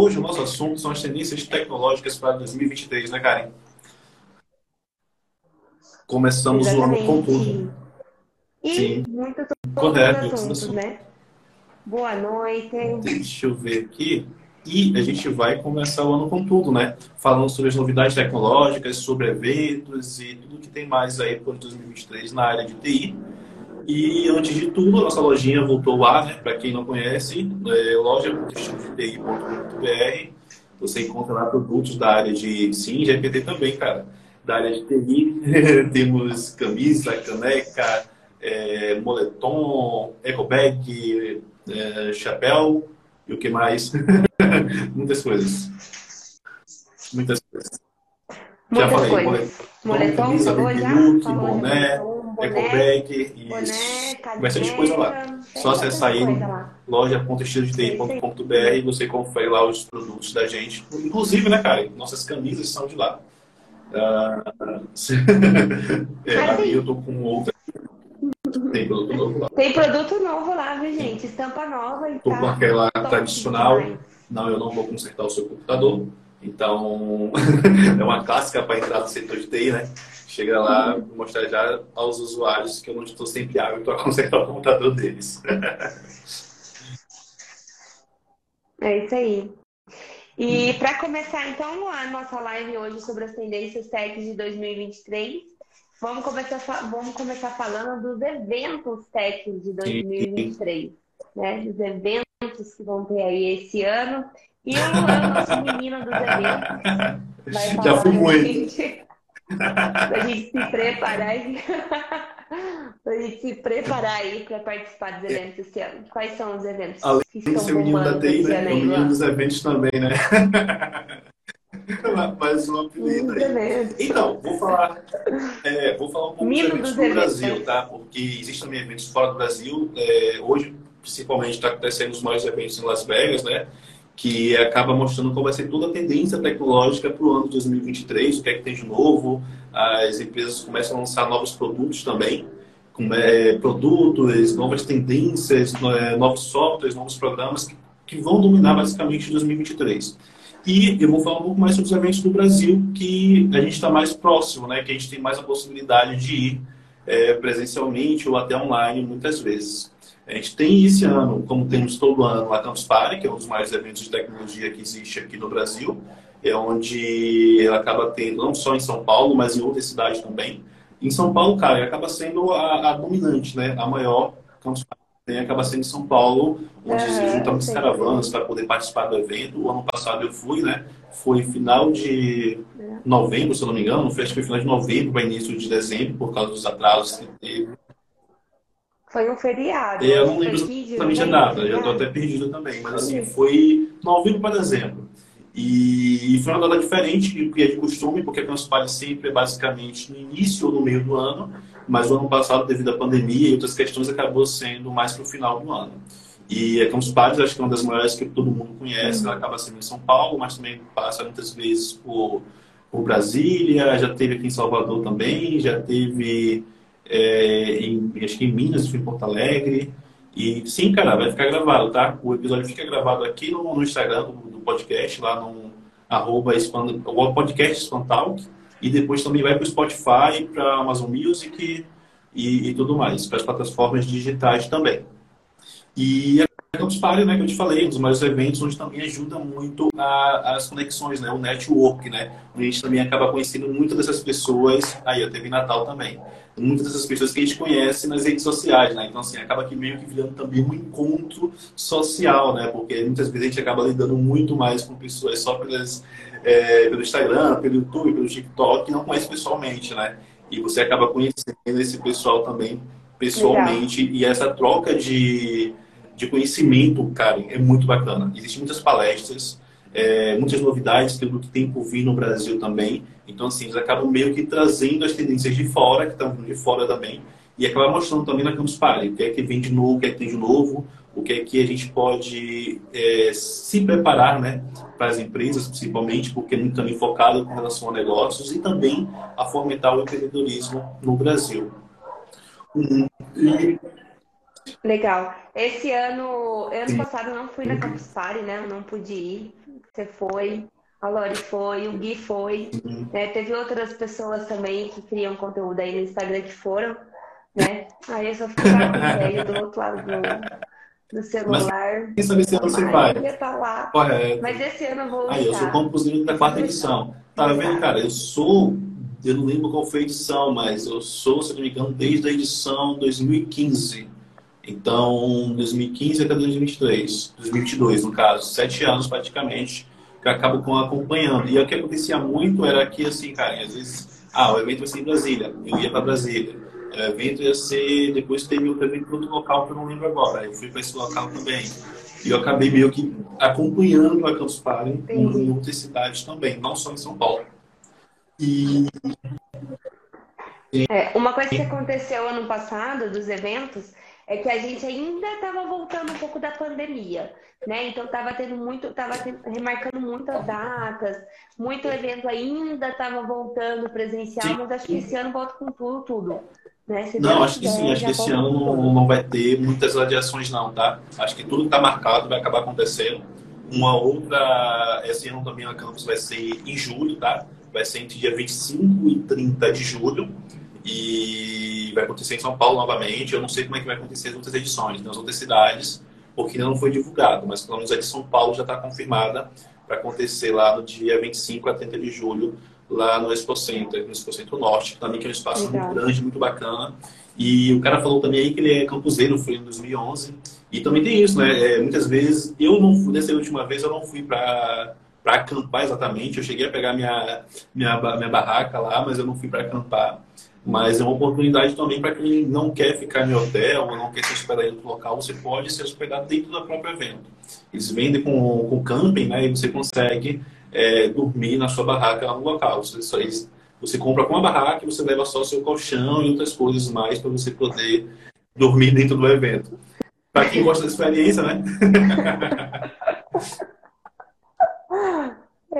hoje o nosso assunto são as tendências tecnológicas para 2023, né, Karen? Começamos Exatamente. o ano com tudo. E Sim. muitos Correto, assuntos, né? Boa noite. Deixa eu ver aqui. E a gente vai começar o ano com tudo, né? Falando sobre as novidades tecnológicas, sobre eventos e tudo que tem mais aí por 2023 na área de TI. E antes de tudo, a nossa lojinha voltou lá, né? Para quem não conhece, é loja.ti.br. Você encontra lá produtos da área de sim, GPT também, cara. Da área de TI, temos camisa, caneca, é, moletom, ecobag, é, chapéu e o que mais? Muitas coisas. Muitas coisas. Já Muitas falei, coisas. moletom, Moletom, camisa, falou já? já, moletom, boné, ecobag e boné, bastante coisa lá. Só acessar aí loja.estilodeti.com.br e você confere lá os produtos da gente. Inclusive, né, cara? Nossas camisas são de lá. Ah, é, a minha eu tô com outra. Tem produto novo lá. Tem produto novo lá, viu, gente? Estampa nova e Tô tá com aquela tradicional. demais. Não, eu não vou consertar o seu computador. Então, é uma clássica para entrar no setor de TI, né? Chega lá mostrar já aos usuários que eu não estou sempre hábito a consertar o computador deles. É isso aí. E para começar, então, a nossa live hoje sobre as tendências tech de 2023, vamos começar, vamos começar falando dos eventos tech de 2023, né? Dos eventos que vão ter aí esse ano. E o nosso menino dos eventos, vai Já fui muito. pra gente se preparar aí, pra gente se preparar aí para participar dos eventos esse ano. Quais são os eventos Além que de ser o menino da TI, né? o menino dos eventos também, né? Mais um apelido aí. Então, vou falar, é, vou falar um pouco dos Mino eventos dos do eventos. Brasil, tá? Porque existem também eventos fora do Brasil. É, hoje, principalmente, está acontecendo os maiores eventos em Las Vegas, né? Que acaba mostrando qual vai ser toda a tendência tecnológica para o ano de 2023, o que é que tem de novo. As empresas começam a lançar novos produtos também, com, é, produtos, novas tendências, é, novos softwares, novos programas que, que vão dominar basicamente 2023. E eu vou falar um pouco mais sobre os eventos do Brasil, que a gente está mais próximo, né? Que a gente tem mais a possibilidade de ir é, presencialmente ou até online muitas vezes. A gente tem esse ano, como temos todo ano, a Campus Party, que é um dos maiores eventos de tecnologia que existe aqui no Brasil, é onde ela acaba tendo, não só em São Paulo, mas em outras cidades também. Em São Paulo, cara, acaba sendo a, a dominante, né? A maior Campus Party tem, acaba sendo em São Paulo, onde se Aham, juntam sim. caravanas para poder participar do evento. O ano passado eu fui, né? Foi final de novembro, se eu não me engano, acho que foi final de novembro para início de dezembro, por causa dos atrasos que teve. Foi um feriado. É, eu não lembro 15 de exatamente a data, já estou feriado. até perdido também, mas assim, foi novembro para dezembro. E foi uma data diferente do que é de costume, porque a Campus Party sempre é basicamente no início ou no meio do ano, mas o ano passado, devido à pandemia e outras questões, acabou sendo mais para o final do ano. E a Campus Party, acho que é uma das maiores que todo mundo conhece, ela acaba sendo em São Paulo, mas também passa muitas vezes por, por Brasília, já teve aqui em Salvador também, já teve é, em, acho que em Minas, em Porto Alegre. E sim, cara, vai ficar gravado, tá? O episódio fica gravado aqui no, no Instagram do, do podcast, lá no arroba o podcast Spantalk. E depois também vai para o Spotify, para Amazon Music e, e tudo mais, para as plataformas digitais também. E a Campus Party, né, que eu te falei, um dos maiores eventos onde também ajuda muito a- as conexões, né, o network, né, a gente também acaba conhecendo muitas dessas pessoas, aí eu teve Natal também, muitas dessas pessoas que a gente conhece nas redes sociais, né, então assim, acaba que meio que virando também um encontro social, né, porque muitas vezes a gente acaba lidando muito mais com pessoas só pelas, é, pelo Instagram, pelo YouTube, pelo TikTok, e não conhece pessoalmente, né, e você acaba conhecendo esse pessoal também pessoalmente, e essa troca de de conhecimento, cara, é muito bacana. Existem muitas palestras, é, muitas novidades que, que tem por vir no Brasil também. Então, assim, eles acabam meio que trazendo as tendências de fora, que estão de fora também, e acaba mostrando também na Campus Party o que é que vem de novo, o que é que tem de novo, o que é que a gente pode é, se preparar, né, para as empresas, principalmente, porque é muito também focado com relação a negócios e também a fomentar o empreendedorismo no Brasil. Hum, E Legal. Esse ano, ano Sim. passado eu não fui na Campus Party, né? Eu não pude ir. Você foi, a Lori foi, o Gui foi. Uhum. Né? Teve outras pessoas também que criam conteúdo aí no Instagram que foram. Né? Aí eu só velho do outro lado do, do celular. Mas quem sabe esse ano você vai? Tá lá. Correto. Mas esse ano eu vou Aí, eu sou compositor da quarta edição. Tá vendo, cara? Eu sou eu não lembro qual foi a edição, mas eu sou, se não me engano, desde a edição 2015. Então, 2015 até 2023, 2022 no caso, sete anos praticamente, que eu acabo com acompanhando. E o que acontecia muito era que, assim, cara, às vezes, ah, o evento vai ser em Brasília, eu ia para Brasília. O evento ia ser, depois teve outro evento para outro local que eu não lembro agora. Eu fui para esse local também. E eu acabei meio que acompanhando a Campus Party em outras cidades também, não só em São Paulo. E... É, uma coisa que aconteceu ano passado dos eventos é que a gente ainda estava voltando um pouco da pandemia, né? Então estava tendo muito, estava remarcando muitas datas, muito evento ainda estava voltando presencial, sim. mas acho que esse ano volta com tudo, tudo. Né? não, acho que sim, acho que esse ano não, não vai ter muitas adiações não, tá? Acho que tudo que está marcado vai acabar acontecendo. Uma outra, esse ano também a Campus vai ser em julho, tá? vai ser entre dia 25 e 30 de julho e vai acontecer em São Paulo novamente. Eu não sei como é que vai acontecer as outras edições nas outras cidades, porque ainda não foi divulgado, mas pelo menos a de São Paulo já está confirmada para acontecer lá no dia 25 a 30 de julho, lá no Expo Center, no Expo Center Norte, que também que é um espaço Legal. muito grande, muito bacana. E o cara falou também aí que ele é campuseiro, foi em 2011. E também tem isso, né? É, muitas vezes, eu não fui, nessa última vez, eu não fui para para acampar exatamente. Eu cheguei a pegar minha, minha, minha barraca lá, mas eu não fui para acampar. Mas é uma oportunidade também para quem não quer ficar em hotel ou não quer se hospedar em outro local, você pode se hospedar dentro do próprio evento. Eles vendem com, com camping, né? E você consegue é, dormir na sua barraca lá no local. Você, só, você compra com a barraca e você leva só seu colchão e outras coisas mais para você poder dormir dentro do evento. Para quem gosta da experiência, né?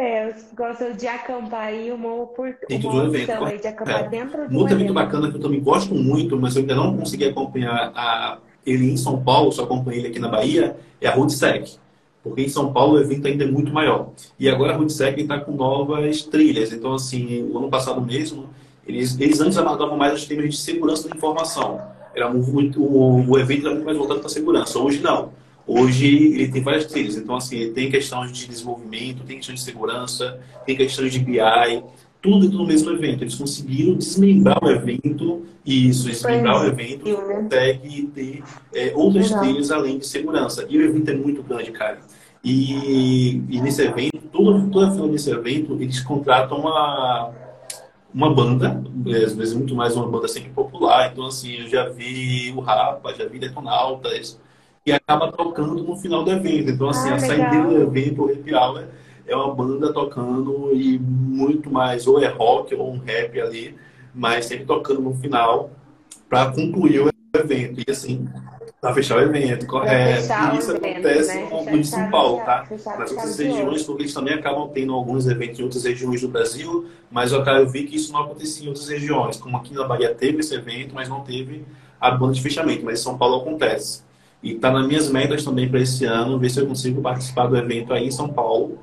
É, eu gosto de acampar aí uma, opção aí de acampar é. dentro do Outro evento bacana que eu também gosto muito, mas eu ainda não consegui acompanhar a, ele em São Paulo, só acompanhei ele aqui na Bahia, é a Rootsec. Porque em São Paulo o evento ainda é muito maior. E agora a Rootsec está com novas trilhas. Então, assim, o ano passado mesmo, eles, eles antes abordavam mais os temas de segurança da informação. Era muito, o, o evento era muito mais voltado para a segurança. Hoje não. Hoje ele tem várias trilhas, então assim, tem questões de desenvolvimento, tem questões de segurança, tem questões de BI, tudo dentro do mesmo evento. Eles conseguiram desmembrar o evento, e isso, desmembrar o evento, consegue ter é, outras Legal. trilhas além de segurança. E o evento é muito grande, cara. E, e nesse evento, toda, toda final desse evento, eles contratam uma, uma banda, é, às vezes muito mais uma banda sempre popular. Então, assim, eu já vi o Rapa, já vi Detonautas, e acaba tocando no final do evento. Então, assim, ah, a saída do evento, o Happy Hour, é uma banda tocando e muito mais, ou é rock ou um rap ali, mas sempre tocando no final para concluir o evento. E assim, para fechar o evento, correto. E isso acontece né? no de São Paulo, tá? Nas outras regiões, porque eles também acabam tendo alguns eventos em outras regiões do Brasil, mas eu, eu vi que isso não acontecia em outras regiões. Como aqui na Bahia teve esse evento, mas não teve a banda de fechamento. Mas em São Paulo acontece. E está nas minhas metas também para esse ano, ver se eu consigo participar do evento aí em São Paulo.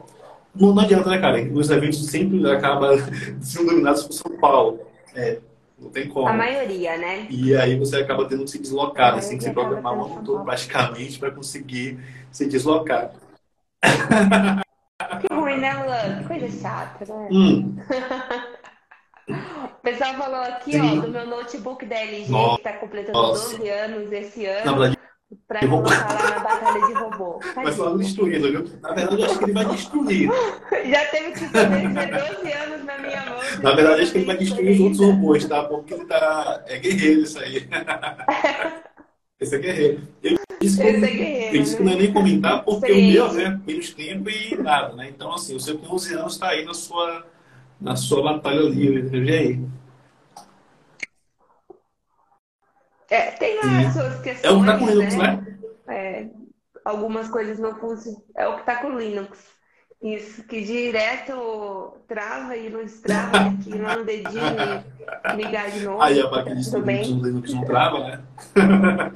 Não, não adianta, né, cara? Os eventos sempre acabam sendo dominados por São Paulo. É, não tem como. A maioria, né? E aí você acaba tendo que se deslocar, né? Tem que se programar o ano todo praticamente para conseguir se deslocar. Que ruim, né, Luan? Coisa chata, né? Hum. O pessoal falou aqui, Sim. ó, do meu notebook da LG, Nossa. que está completando Nossa. 12 anos esse ano. Pra colocar lá na batalha de robô. Vai falar destruído, viu? Na verdade, eu acho que ele vai destruir. Já teve que fazer 12 anos na minha mão. Na verdade, acho que ele vai destruir os outros robôs, tá? Porque ele tá. É guerreiro isso aí. Esse é guerreiro. Eu disse que, Esse é guerreiro. Eu disse que não é nem comentar porque Sim. o meu, né? Menos tempo e nada, né? Então, assim, o seu com 11 anos está aí na sua, na sua batalha livre. E aí? É, tem lá as suas questões. É o que está com Linux, né? né? É, algumas coisas não funcionam. É o que está com Linux. Isso, que direto trava e não destrava, que lá no dedinho ligar de novo. Aí a máquina de Linux não trava, né?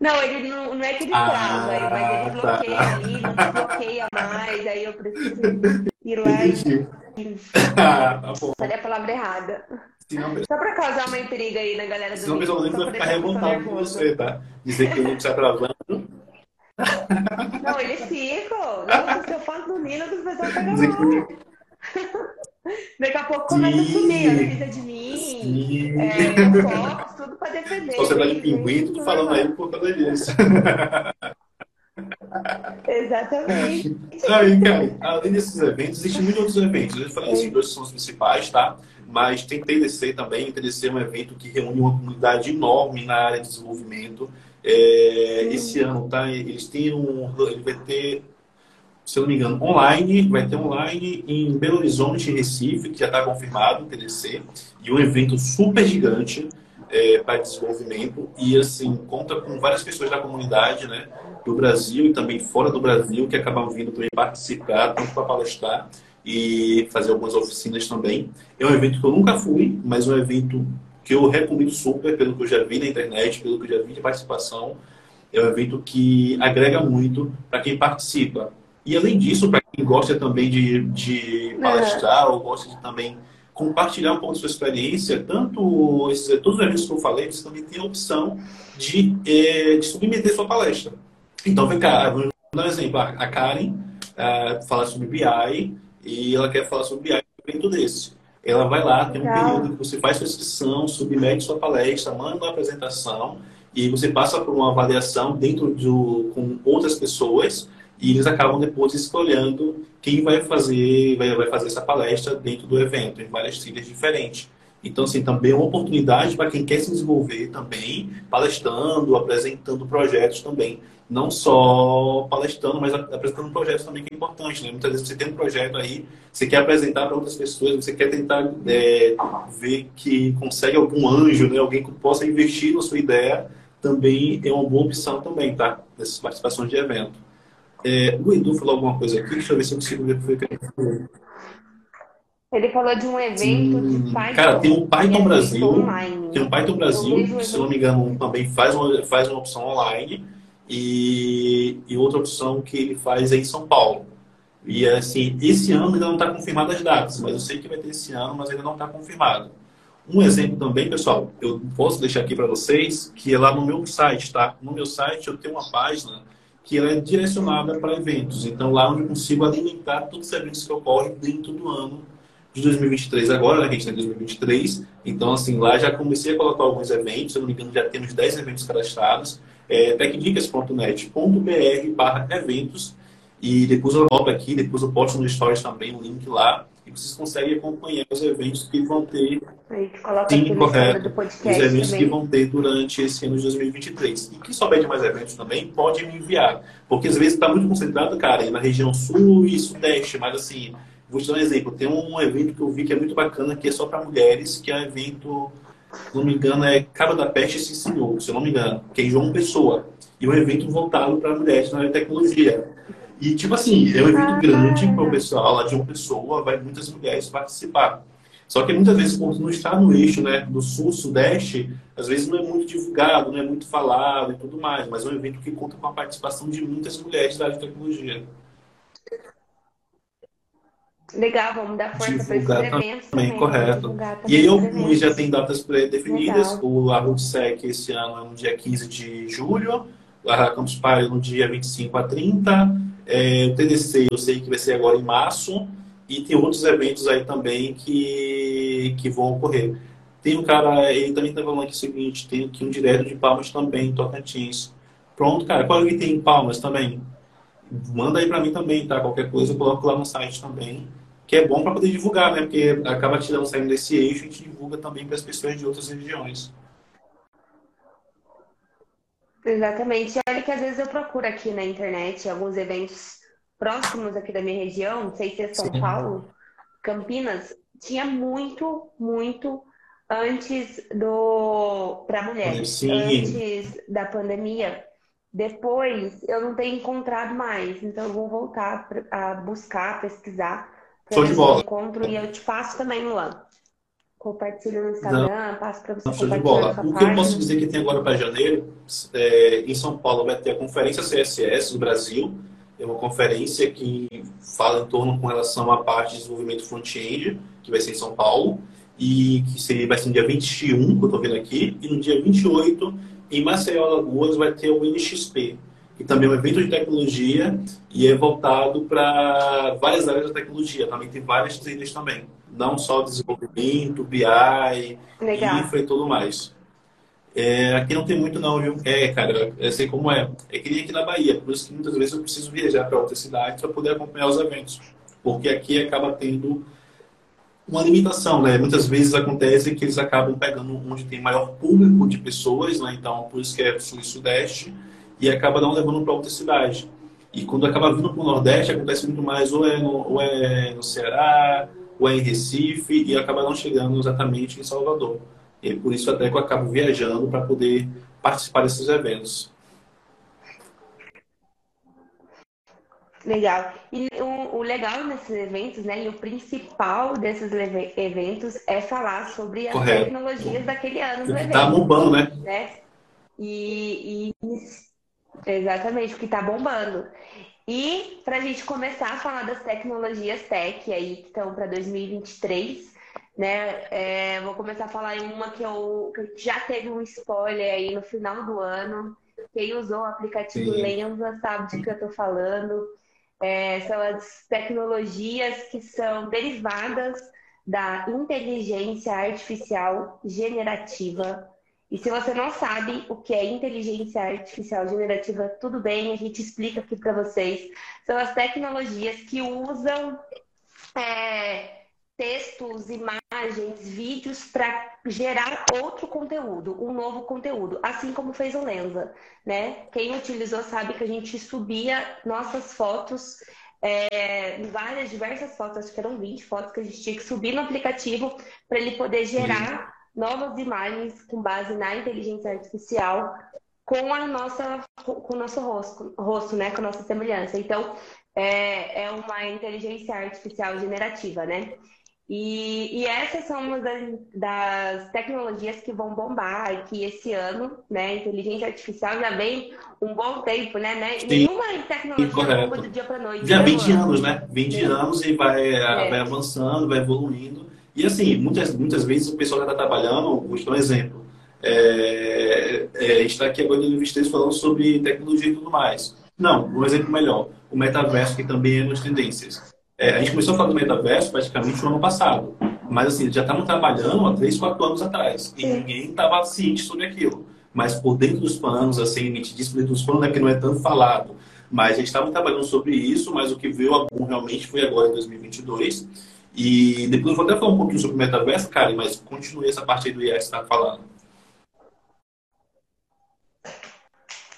Não, ele não, não é que ele ah, trava, mas ele tá. bloqueia tá. ali, não bloqueia mais, aí eu preciso ir lá e. ah, tá bom. Falei a palavra errada. Senão, Só pra causar uma intriga aí na galera do Senão o pessoal vai ficar revoltado com você, tá? Dizer que o Lucas tá travando. Não, eles ficam. Não, se eu faço do Nino, o pessoal pega mal. Daqui a pouco começa a sumir, a precisa de mim, é, fotos, tudo pra defender. Sociedade de pinguim, tudo falando aí por causa disso. Exatamente. Aí, cara, além desses eventos, existem muitos outros eventos. Eu falei esses dois são os principais, tá? Mas tem TDC também. TDC é um evento que reúne uma comunidade enorme na área de desenvolvimento. É, esse ano, tá? Eles têm um. Ele vai ter se eu não me engano, online, vai ter online em Belo Horizonte Recife, que já está confirmado, o TDC, e um evento super gigante é, para desenvolvimento, e assim, conta com várias pessoas da comunidade, né, do Brasil e também fora do Brasil, que acabam vindo também participar, tanto para palestrar e fazer algumas oficinas também. É um evento que eu nunca fui, mas é um evento que eu recomendo super, pelo que eu já vi na internet, pelo que eu já vi de participação. É um evento que agrega muito para quem participa e além disso, para quem gosta também de, de palestrar é. ou gosta de também compartilhar um pouco da sua experiência, tanto esses, todos os eventos que eu falei, você também tem a opção de, é, de submeter sua palestra. Então, vem cá, vou dar um exemplo. A Karen uh, fala sobre BI e ela quer falar sobre BI um evento desse. Ela vai lá, tem um Legal. período que você faz sua inscrição, submete sua palestra, manda uma apresentação e você passa por uma avaliação dentro do, com outras pessoas e eles acabam depois escolhendo quem vai fazer, vai, vai fazer essa palestra dentro do evento, em várias trilhas diferentes. Então, assim, também é uma oportunidade para quem quer se desenvolver também, palestrando, apresentando projetos também. Não só palestrando, mas apresentando projetos também que é importante, né? Muitas vezes você tem um projeto aí, você quer apresentar para outras pessoas, você quer tentar é, ver que consegue algum anjo, né? Alguém que possa investir na sua ideia, também é uma boa opção também, tá? Nessas participações de evento. É, o Edu falou alguma coisa aqui, deixa eu ver se eu consigo ver o que ele falou. Ele falou de um evento hum, de Python. Cara, tem um Python Brasil. Online. Tem um Python Brasil, que, se não me engano, também faz uma, faz uma opção online. E, e outra opção que ele faz é em São Paulo. E assim, esse ano ainda não está confirmado as datas, mas eu sei que vai ter esse ano, mas ainda não está confirmado. Um exemplo também, pessoal, eu posso deixar aqui para vocês, que é lá no meu site, tá? No meu site eu tenho uma página que ela é direcionada para eventos. Então, lá onde eu consigo alimentar todos os eventos que ocorrem dentro do ano de 2023. Agora, né, a gente está em 2023. Então, assim, lá já comecei a colocar alguns eventos. Se eu não me engano, já temos 10 eventos cadastrados. É, tecdicas.net.br barra eventos. E depois eu volto aqui, depois eu posto no Stories também o link lá e vocês conseguem acompanhar os eventos que vão ter. Sim, correto. os eventos também. que vão ter durante esse ano de 2023. E quem souber de mais eventos também, pode me enviar. Porque às vezes está muito concentrado, cara, na região sul e sudeste, mas assim, vou te dar um exemplo. Tem um evento que eu vi que é muito bacana, que é só para mulheres, que é um evento, se não me engano, é Cabo da Peste se Senhor, se eu não me engano, que é João Pessoa. E é um evento voltado para mulheres na área de tecnologia. E, tipo assim, é um evento grande para o pessoal lá de uma pessoa, vai muitas mulheres participar. Só que muitas vezes, quando não está no eixo né, do sul, sudeste, às vezes não é muito divulgado, não é muito falado e tudo mais, mas é um evento que conta com a participação de muitas mulheres da área de tecnologia. Legal, vamos dar força para esses eventos também. também correto. E aí alguns já tem datas pré-definidas. O Arrudsec esse ano é no dia 15 de julho, a Campus Party no dia 25 a 30, é, o TDC eu sei que vai ser agora em março e tem outros eventos aí também que, que vão ocorrer. Tem um cara, ele também está falando aqui o seguinte, tem aqui um direto de Palmas também, Tocantins. Pronto, cara, qual é que tem em Palmas também? Manda aí para mim também, tá? Qualquer coisa eu coloco lá no site também. Que é bom para poder divulgar, né? Porque acaba tirando, saindo desse eixo e a gente divulga também para as pessoas de outras regiões. Exatamente. Olha que às vezes eu procuro aqui na internet alguns eventos próximos aqui da minha região, não sei se é São Sim. Paulo, Campinas, tinha muito, muito antes do para mulheres, Sim. antes da pandemia. Depois eu não tenho encontrado mais, então eu vou voltar a buscar, pesquisar para ver se encontro e eu te passo também, Luan. compartilho no Instagram, Não. passo para você Show de bola. O que eu posso dizer que tem agora para janeiro, é, em São Paulo vai ter a Conferência CSS do Brasil, é uma conferência que fala em torno com relação à parte de desenvolvimento front-end, que vai ser em São Paulo, e que seria, vai ser no dia 21, que eu estou vendo aqui, e no dia 28, em Maceió, Alagoas, vai ter o NXP, que também é um evento de tecnologia e é voltado para várias áreas da tecnologia. Também tem várias trilhas também, não só desenvolvimento, BI, Legal. infra e tudo mais. É, aqui não tem muito não, viu? É, cara, eu sei como é. É que nem aqui na Bahia, por isso que muitas vezes eu preciso viajar para outra cidade para poder acompanhar os eventos. Porque aqui acaba tendo uma limitação, né? Muitas vezes acontece que eles acabam pegando onde tem maior público de pessoas, né? Então, por isso que é sul e sudeste, e acaba não levando para outra cidade. E quando acaba vindo para o Nordeste, acontece muito mais ou é, no, ou é no Ceará, ou é em Recife, e acaba não chegando exatamente em Salvador. E por isso até que eu acabo viajando para poder participar desses eventos. Legal. E o, o, legal nesses eventos, né, e o principal desses eventos é falar sobre as Correto. tecnologias daquele ano. Tá bombando, né? né? E, e exatamente, o que tá bombando. E para a gente começar a falar das tecnologias tech aí que estão para 2023, né? É, vou começar a falar em uma que, eu, que já teve um spoiler aí no final do ano. Quem usou o aplicativo Sim. Lenza sabe de que eu estou falando. É, são as tecnologias que são derivadas da inteligência artificial generativa. E se você não sabe o que é inteligência artificial generativa, tudo bem, a gente explica aqui para vocês. São as tecnologias que usam é, textos, imagens, vídeos para gerar outro conteúdo, um novo conteúdo, assim como fez o Lenza, né? Quem utilizou sabe que a gente subia nossas fotos, é, várias, diversas fotos, acho que eram 20 fotos que a gente tinha que subir no aplicativo para ele poder gerar novas imagens com base na inteligência artificial com a nossa com o nosso rosto, rosto né, com a nossa semelhança. Então, é, é uma inteligência artificial generativa, né? E, e, essas são uma das, das, tecnologias que vão bombar aqui esse ano, né? Inteligência artificial já vem um bom tempo, né? né? Nenhuma tecnologia bomba do dia para noite. Já 20 né, anos, né? 20 Sim. anos e vai, é. vai avançando, vai evoluindo. E assim, muitas, muitas vezes o pessoal já está trabalhando, vou te dar um exemplo. É, é, a gente está aqui agora no Investidores falando sobre tecnologia e tudo mais. Não, um exemplo melhor. O metaverso, que também é uma das tendências. É, a gente começou a falar do metaverso praticamente no ano passado. Mas assim, já estavam trabalhando há 3, 4 anos atrás. E ninguém estava ciente sobre aquilo. Mas por dentro dos panos, assim, a gente diz por dentro dos panos, né, que não é tanto falado. Mas a gente estava trabalhando sobre isso, mas o que veio a realmente foi agora em 2022. E depois eu vou até falar um pouquinho sobre o metaverso, cara, mas continue essa parte aí do IA que você está falando.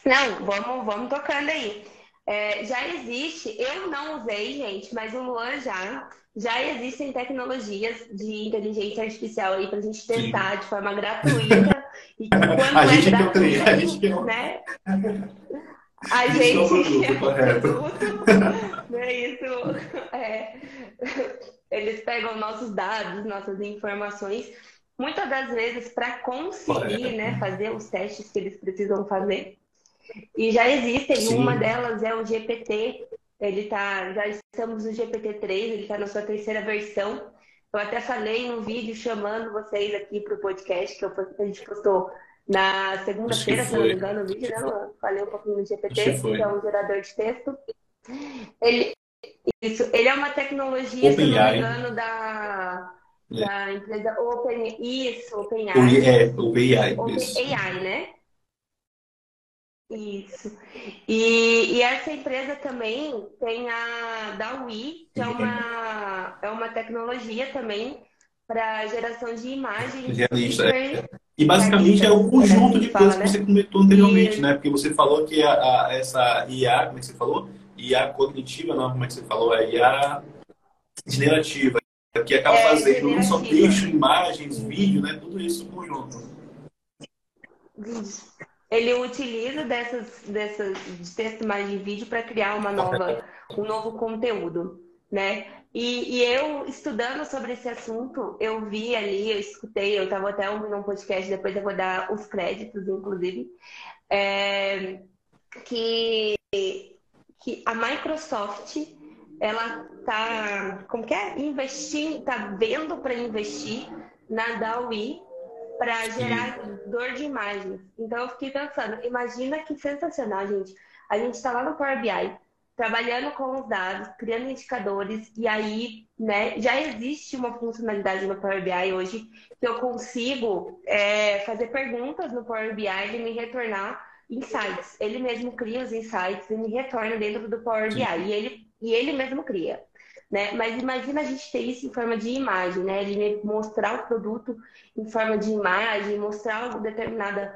Não, vamos, vamos tocando aí. É, já existe, eu não usei, gente, mas o Luan já. Já existem tecnologias de inteligência artificial aí para a gente testar Sim. de forma gratuita. e quando a, é gente gratuito, tem, a gente tem né? A isso gente é um produto, né? Isso é, eles pegam nossos dados, nossas informações, muitas das vezes para conseguir né, fazer os testes que eles precisam fazer. E já existem, Sim. uma delas é o GPT, ele tá, já estamos no GPT-3, ele está na sua terceira versão. Eu até falei no vídeo chamando vocês aqui para o podcast que, eu, que a gente postou na segunda-feira, se não me engano, o vídeo, né? Falei um pouquinho do GPT, que é um gerador de texto. Ele, isso, ele é uma tecnologia, Open se não me engano, da, é. da empresa Open, isso, OpenAI. É, OpenAI, OpenAI, né? Isso. E, e, essa empresa também tem a DAWI, que é uma, é uma tecnologia também para geração de imagens. Realista. É. E basicamente é um conjunto de coisas que você comentou anteriormente, e... né? Porque você falou que a, a, essa IA, como é que você falou? IA cognitiva, não, como é que você falou? A IA generativa, que acaba é, fazendo não só texto, imagens, vídeo, né? Tudo isso conjunto. Ele utiliza dessas, dessas de texto, imagem e vídeo para criar uma nova, um novo conteúdo. né? E, e, eu, estudando sobre esse assunto, eu vi ali, eu escutei, eu estava até ouvindo um podcast, depois eu vou dar os créditos, inclusive, é, que, que a Microsoft, ela tá, como que é? Investindo, tá vendo para investir na DAWI para gerar dor de imagens. Então eu fiquei pensando, imagina que sensacional, gente. A gente está lá no Power BI, trabalhando com os dados, criando indicadores, e aí, né, já existe uma funcionalidade no Power BI hoje que eu consigo é, fazer perguntas no Power BI e me retornar insights. Ele mesmo cria os insights e me retorna dentro do Power BI. E ele, e ele mesmo cria. Né? Mas imagina a gente ter isso em forma de imagem, né? Ele mostrar o produto em forma de imagem, mostrar determinada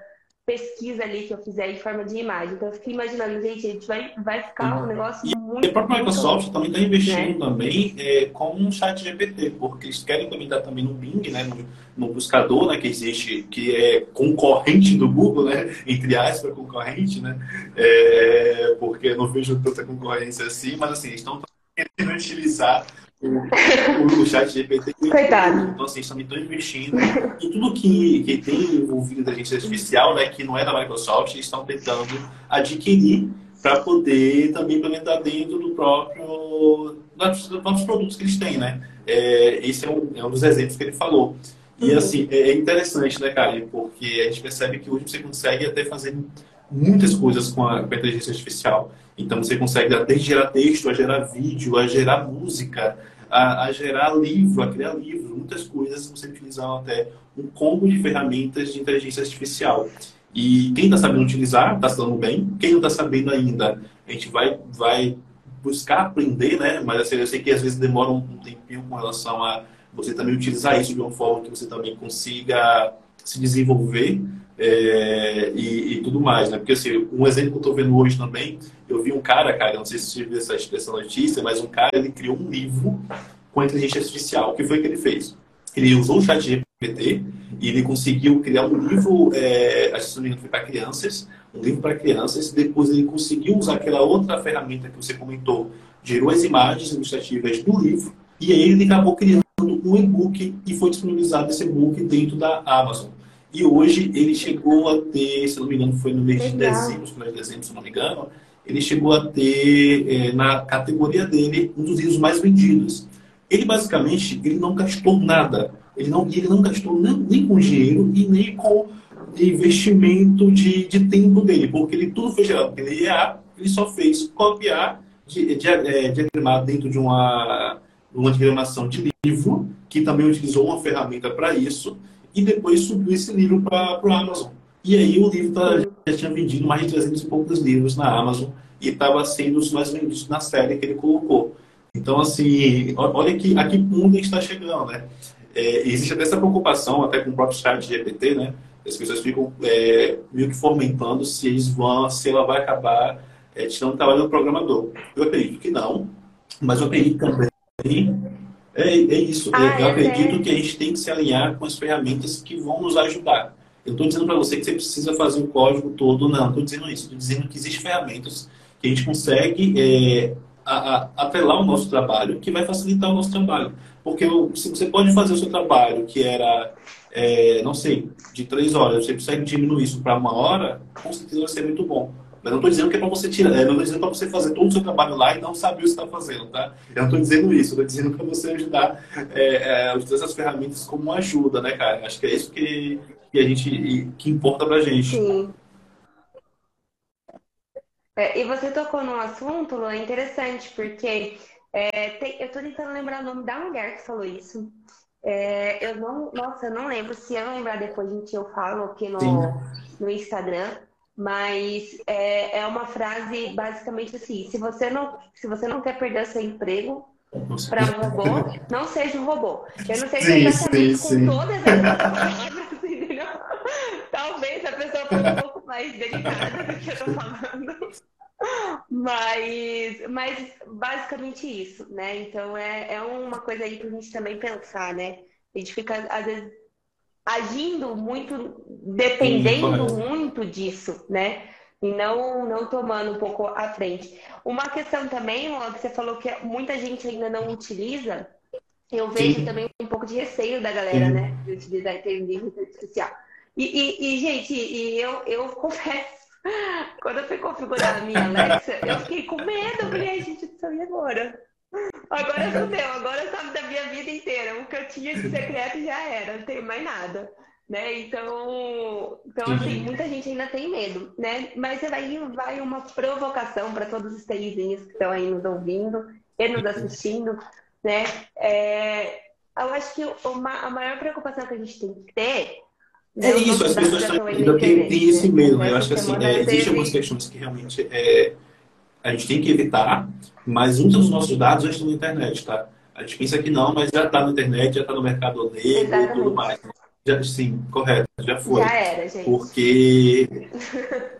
pesquisa ali que eu fizer em forma de imagem. Então eu fiquei imaginando, gente, a gente vai, vai ficar um negócio e muito. E a própria Microsoft também está investindo né? também é, com um chat GPT, porque eles querem implementar também no Bing, né, no, no, buscador, né, que existe, que é concorrente do Google, né, entre aspas, concorrente, né, é, porque eu não vejo tanta concorrência assim, mas assim, eles estão querendo utilizar o, o chat GPT. Coitado. Então, assim, também estão investindo em tudo que, que tem envolvido da inteligência artificial, né, que não é da Microsoft, eles estão tentando adquirir para poder também implementar dentro do próprio dos próprios produtos que eles têm, né? É, esse é um, é um dos exemplos que ele falou. E uhum. assim, é, é interessante, né, cara? Porque a gente percebe que hoje você consegue até fazer muitas coisas com a, com a inteligência artificial. Então você consegue desde gerar texto, a gerar vídeo, a gerar música, a, a, gerar livro, a criar livro, muitas coisas você utilizando até um combo de ferramentas de inteligência artificial. E quem está sabendo utilizar, está se dando bem. Quem não está sabendo ainda, a gente vai, vai buscar aprender, né? Mas assim, eu sei que às vezes demora um tempinho com relação a você também utilizar isso de uma forma que você também consiga se desenvolver é, e, e, tudo mais, né? Porque assim, um exemplo que eu estou vendo hoje também, eu vi um cara, cara, não sei se você viu essa, essa notícia, mas um cara ele criou um livro com inteligência artificial. O que foi que ele fez? Ele usou o chat GPT e ele conseguiu criar um livro, é, acho que foi para crianças, um livro para crianças, e depois ele conseguiu usar aquela outra ferramenta que você comentou, gerou as imagens ilustrativas do livro, e aí ele acabou criando um e-book e foi disponibilizado esse e-book dentro da Amazon. E hoje ele chegou a ter, se não me engano, foi no mês de dezembro, no mês de dezembro, se não me engano, ele chegou a ter é, na categoria dele um dos livros mais vendidos. Ele basicamente ele não gastou nada. Ele não, ele não gastou nem, nem com dinheiro e nem com investimento de, de tempo dele, porque ele tudo foi gerado pela IA, ele só fez copiar, de, de, é, diagramar dentro de uma, uma diagramação de livro, que também utilizou uma ferramenta para isso, e depois subiu esse livro para o Amazon. E aí o livro tá, já tinha vendido mais de 300 e poucos livros na Amazon e estava sendo os mais vendidos na série que ele colocou. Então, assim, olha que, a que ponto a gente está chegando, né? É, existe até essa preocupação, até com o próprio chat GPT, né? As pessoas ficam é, meio que fomentando se eles vão, se ela vai acabar é, tirando o trabalho do programador. Eu acredito que não, mas eu acredito também é, é isso. Ah, eu é acredito que a gente tem que se alinhar com as ferramentas que vão nos ajudar. Eu estou dizendo para você que você precisa fazer o código todo, não. Estou dizendo isso. Estou dizendo que existem ferramentas que a gente consegue é, a, a, atrelar o nosso trabalho, que vai facilitar o nosso trabalho. Porque se você pode fazer o seu trabalho, que era, é, não sei, de três horas, você consegue diminuir isso para uma hora, com certeza vai ser muito bom. Mas não estou dizendo que é para você tirar, não estou dizendo para você fazer todo o seu trabalho lá e não saber o que está fazendo, tá? Eu não estou dizendo isso, estou dizendo para você ajudar, é, é, essas ferramentas como ajuda, né, cara? Acho que é isso que, que a gente que importa para a gente. Sim. É, e você tocou num assunto, Lu, interessante, porque é, tem, eu estou tentando lembrar o nome da mulher que falou isso. É, eu não, nossa, eu não lembro. Se eu lembrar depois, gente, eu falo aqui no, no Instagram. Mas é, é uma frase basicamente assim: se você não, se você não quer perder seu emprego para um robô, não seja um robô. Eu não sei se sim, exatamente sim, com sim. todas as palavras, entendeu? Talvez a pessoa fosse um pouco mais delicada do que eu tô falando. Mas, mas basicamente isso, né? Então é, é uma coisa aí pra gente também pensar, né? A gente fica, às vezes, agindo muito, dependendo Sim, muito disso, né? e não, não tomando um pouco à frente. Uma questão também, Lula, que você falou que muita gente ainda não utiliza, eu vejo Sim. também um pouco de receio da galera, Sim. né? De utilizar a inteligência artificial. E, e, e, gente, e eu, eu confesso, quando eu fui configurar a minha Alexa, eu fiquei com medo. Eu falei, gente, isso e agora? Agora fudeu, agora sabe da minha vida inteira. O que eu tinha de secreto já era, não tenho mais nada. Né? Então, então assim, muita gente ainda tem medo, né? Mas aí vai uma provocação para todos os TIzinhos que estão aí nos ouvindo e nos assistindo, né? É, eu acho que uma, a maior preocupação que a gente tem que ter é isso, as pessoas ainda têm, têm esse medo, né? Eu acho que assim, é, existem algumas questões que realmente é, a gente tem que evitar, mas muitos dos nossos dados já estão na internet, tá? A gente pensa que não, mas já está na internet, já está no mercado negro e tudo mais. Já, sim, correto, já foi. Já era, gente. Porque.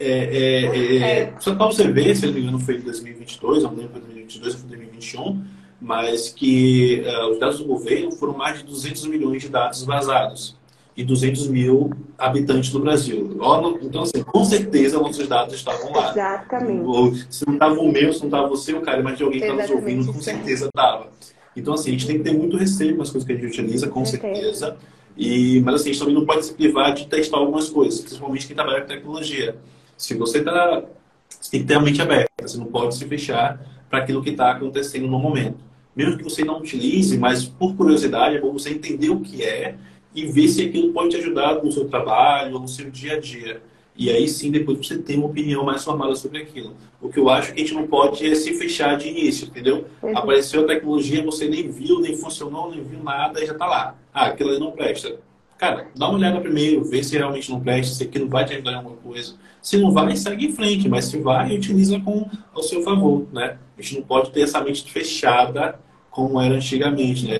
É, é, é, é. Só para você ver, se não me engano, foi em 2022, não lembro foi 2022 ou foi 2021, mas que uh, os dados do governo foram mais de 200 milhões de dados vazados e 200 mil habitantes do Brasil. Então, assim, com certeza nossos dados estavam lá. Exatamente. Ou, se não estava o meu, se não estava você, o cara, mas de alguém que estava nos ouvindo, com certeza estava. Então, assim, a gente tem que ter muito receio com as coisas que a gente utiliza, com certeza. E, mas, assim, a gente também não pode se privar de testar algumas coisas, principalmente quem trabalha com tecnologia. Se você está. Você tem que ter a mente aberta, você não pode se fechar para aquilo que está acontecendo no momento. Mesmo que você não utilize, mas por curiosidade, é bom você entender o que é e ver se aquilo pode te ajudar no seu trabalho no seu dia a dia. E aí sim, depois você tem uma opinião mais formada sobre aquilo. O que eu acho que a gente não pode é se fechar de início, entendeu? Uhum. Apareceu a tecnologia, você nem viu, nem funcionou, nem viu nada e já está lá. Ah, aquilo aí não presta. Cara, dá uma olhada primeiro, vê se realmente não presta, se aquilo vai te ajudar em alguma coisa. Se não vai, segue em frente, mas se vai, utiliza com ao seu favor, né? A gente não pode ter essa mente fechada como era antigamente, né?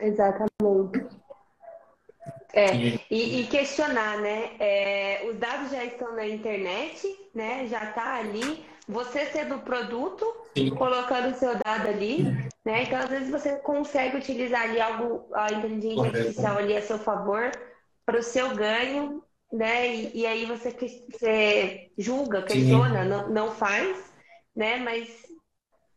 Exatamente. É, e, e, questionar, né? É, os dados já estão na internet, né? Já está ali. Você sendo o produto, Sim. colocando o seu dado ali, né? Então, às vezes, você consegue utilizar ali algo, a inteligência Correto. artificial ali a seu favor, para o seu ganho, né? E, e aí você, você julga, questiona, não, não faz, né? Mas,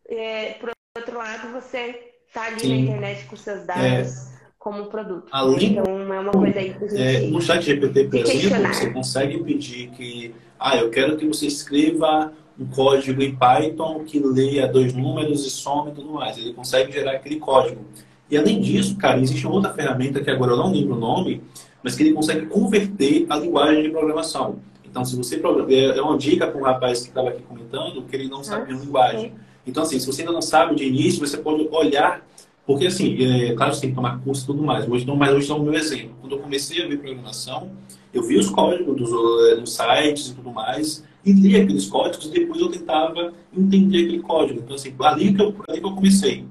é, por outro lado, você tá ali Sim. na internet com seus dados é. Como produto. Além, então é uma coisa aí que a gente é, No chat GPT, por exemplo, você consegue pedir que ah, eu quero que você escreva um código em Python que leia dois números e some e tudo mais. Ele consegue gerar aquele código. E além disso, cara, existe outra ferramenta que agora eu não lembro o nome, mas que ele consegue converter a linguagem de programação. Então, se você é, é uma dica para um rapaz que estava aqui comentando que ele não sabe ah, a linguagem. Sim. Então, assim, se você ainda não sabe de início, você pode olhar, porque, assim, é, claro, você tem que tomar curso e tudo mais, hoje não, mas hoje é o meu exemplo. Quando eu comecei a ver programação, eu vi os códigos dos, eh, dos sites e tudo mais, e li aqueles códigos e depois eu tentava entender aquele código. Então, assim, ali que eu, ali que eu comecei.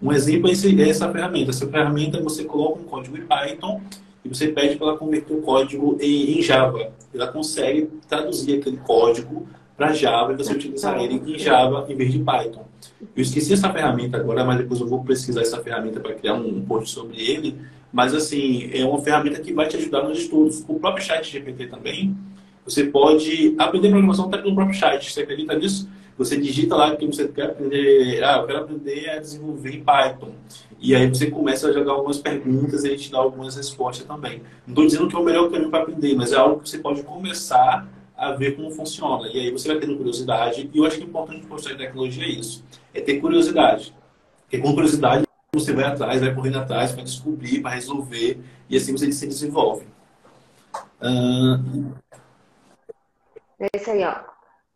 Um exemplo é, esse, é essa ferramenta. Essa ferramenta você coloca um código em Python e você pede para ela converter o código em, em Java. Ela consegue traduzir aquele código para Java e você utilizar ele em Java em vez de Python. Eu esqueci essa ferramenta agora, mas depois eu vou pesquisar essa ferramenta para criar um post sobre ele. Mas, assim, é uma ferramenta que vai te ajudar nos estudos. O próprio chat GPT também, você pode aprender programação até pelo próprio chat. Você acredita nisso? Você digita lá que você quer aprender, ah, eu quero aprender a desenvolver em Python. E aí você começa a jogar algumas perguntas e ele te dá algumas respostas também. Não estou dizendo que é o melhor caminho para aprender, mas é algo que você pode começar a ver como funciona. E aí você vai tendo curiosidade. E eu acho que o importante postar em tecnologia é isso. É ter curiosidade. Porque com curiosidade você vai atrás, vai correndo atrás para descobrir, para resolver. E assim você se desenvolve. Uh... É isso aí, ó.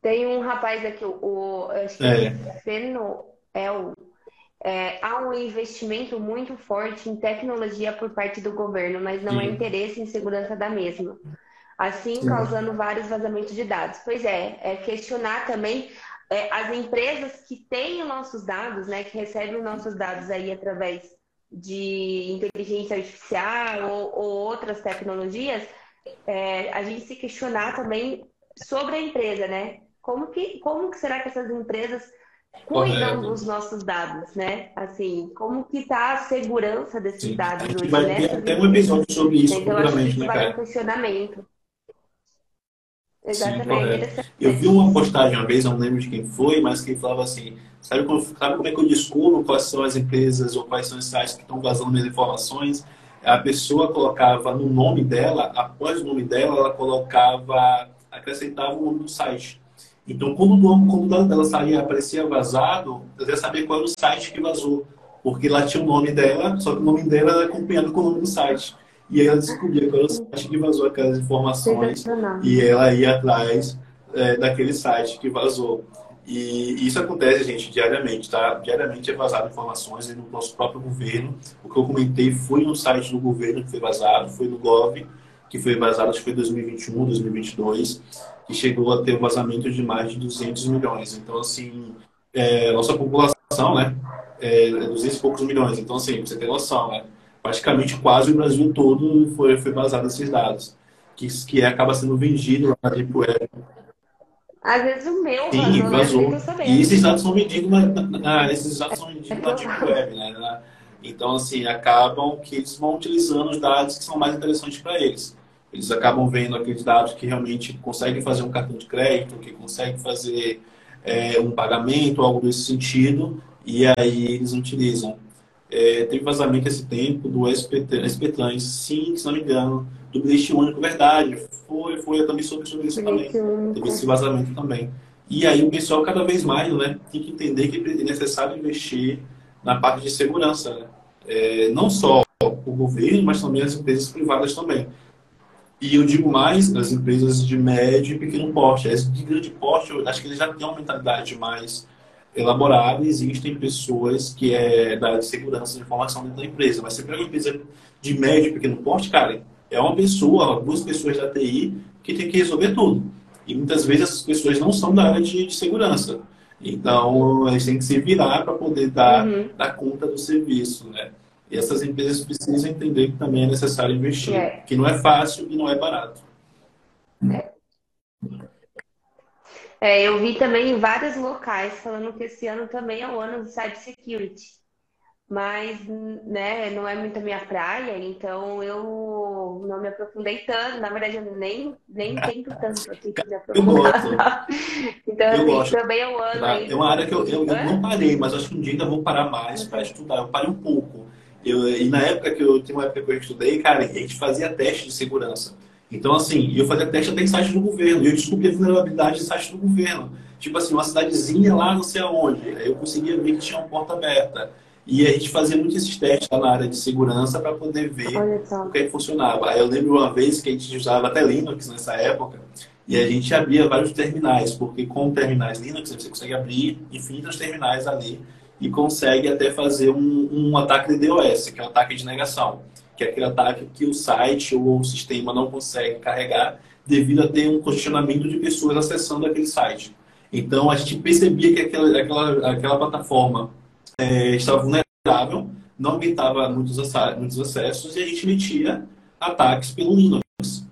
Tem um rapaz aqui, o, acho que é. Feno é o é, há um investimento muito forte em tecnologia por parte do governo, mas não Sim. há interesse em segurança da mesma assim causando vários vazamentos de dados. Pois é, é questionar também é, as empresas que têm os nossos dados, né, que recebem os nossos dados aí através de inteligência artificial ou, ou outras tecnologias, é, a gente se questionar também sobre a empresa, né? Como que, como que será que essas empresas cuidam Correto. dos nossos dados, né? Assim, como que está a segurança desses Sim. dados hoje, vai né? Ter até um episódio sobre isso, então, futuramente, né, cara? Vai um questionamento. Exatamente. Sim, eu vi uma postagem uma vez, não lembro de quem foi, mas que falava assim: sabe como, sabe como é que eu descubro quais são as empresas ou quais são os sites que estão vazando minhas informações? A pessoa colocava no nome dela, após o nome dela, ela colocava, acrescentava o nome do site. Então, quando o nome, quando dela saía, aparecia vazado, eu já sabia qual era o site que vazou. Porque lá tinha o nome dela, só que o nome dela era acompanhado com o nome do site. E ela era o site que vazou aquelas informações e ela ia atrás é, daquele site que vazou. E isso acontece, gente, diariamente, tá? Diariamente é vazado informações no nosso próprio governo. O que eu comentei foi no site do governo que foi vazado, foi no Gov, que foi vazado, acho que foi 2021, 2022, que chegou a ter um vazamento de mais de 200 milhões. Então, assim, é, nossa população, né, é 200 e poucos milhões. Então, assim, você tem noção, né? Praticamente quase o Brasil todo foi, foi vazado esses dados, que, que acaba sendo vendido lá na Deep Web. Às vezes o meu Sim, vazou. E esses dados são vendidos na, na, esses dados são vendidos na Deep Web, né? Então, assim, acabam que eles vão utilizando os dados que são mais interessantes para eles. Eles acabam vendo aqueles dados que realmente conseguem fazer um cartão de crédito, que conseguem fazer é, um pagamento, algo desse sentido, e aí eles utilizam. É, teve vazamento esse tempo do SPTrans, sim, se não me engano, do bilhete único, verdade. Foi, foi, eu também soube sobre isso também. Teve esse vazamento também. E aí o pessoal cada vez mais né, tem que entender que é necessário investir na parte de segurança. Né? É, não só o governo, mas também as empresas privadas também. E eu digo mais as empresas de médio e pequeno porte. As de grande porte, eu acho que eles já têm uma mentalidade mais elaborada existem pessoas que é da área de segurança de informação dentro da empresa. Mas você pega uma empresa de médio e pequeno porte, cara, é uma pessoa, duas pessoas da TI que tem que resolver tudo. E muitas vezes essas pessoas não são da área de, de segurança. Então, eles têm que se virar para poder dar, uhum. dar conta do serviço, né? E essas empresas precisam entender que também é necessário investir, é. que não é fácil e não é barato. É. É, eu vi também em vários locais falando que esse ano também é o ano do cybersecurity. Mas, né, não é muito a minha praia, então eu não me aprofundei tanto. Na verdade, eu nem, nem tento tanto aqui me aprofundar. então, eu assim, gosto. também é o ano. Tá? É uma área que eu, eu, eu, não parei, mas acho que um dia ainda vou parar mais para estudar. Eu parei um pouco. Eu, e na época que eu, tinha uma época que eu estudei, cara, a gente fazia teste de segurança. Então, assim, eu fazia teste até em site do governo. E eu descobri a vulnerabilidade em site do governo. Tipo assim, uma cidadezinha lá não sei aonde. Aí eu conseguia ver que tinha uma porta aberta. E a gente fazia muito esses testes lá na área de segurança para poder ver o que, é que funcionava. Aí eu lembro uma vez que a gente usava até Linux nessa época. E a gente abria vários terminais, porque com terminais Linux você consegue abrir infinitos terminais ali e consegue até fazer um, um ataque de DOS, que é um ataque de negação que é aquele ataque que o site ou o sistema não consegue carregar devido a ter um congestionamento de pessoas acessando aquele site. Então, a gente percebia que aquela, aquela, aquela plataforma é, estava vulnerável, não aguentava muitos, muitos acessos e a gente emitia ataques pelo Linux,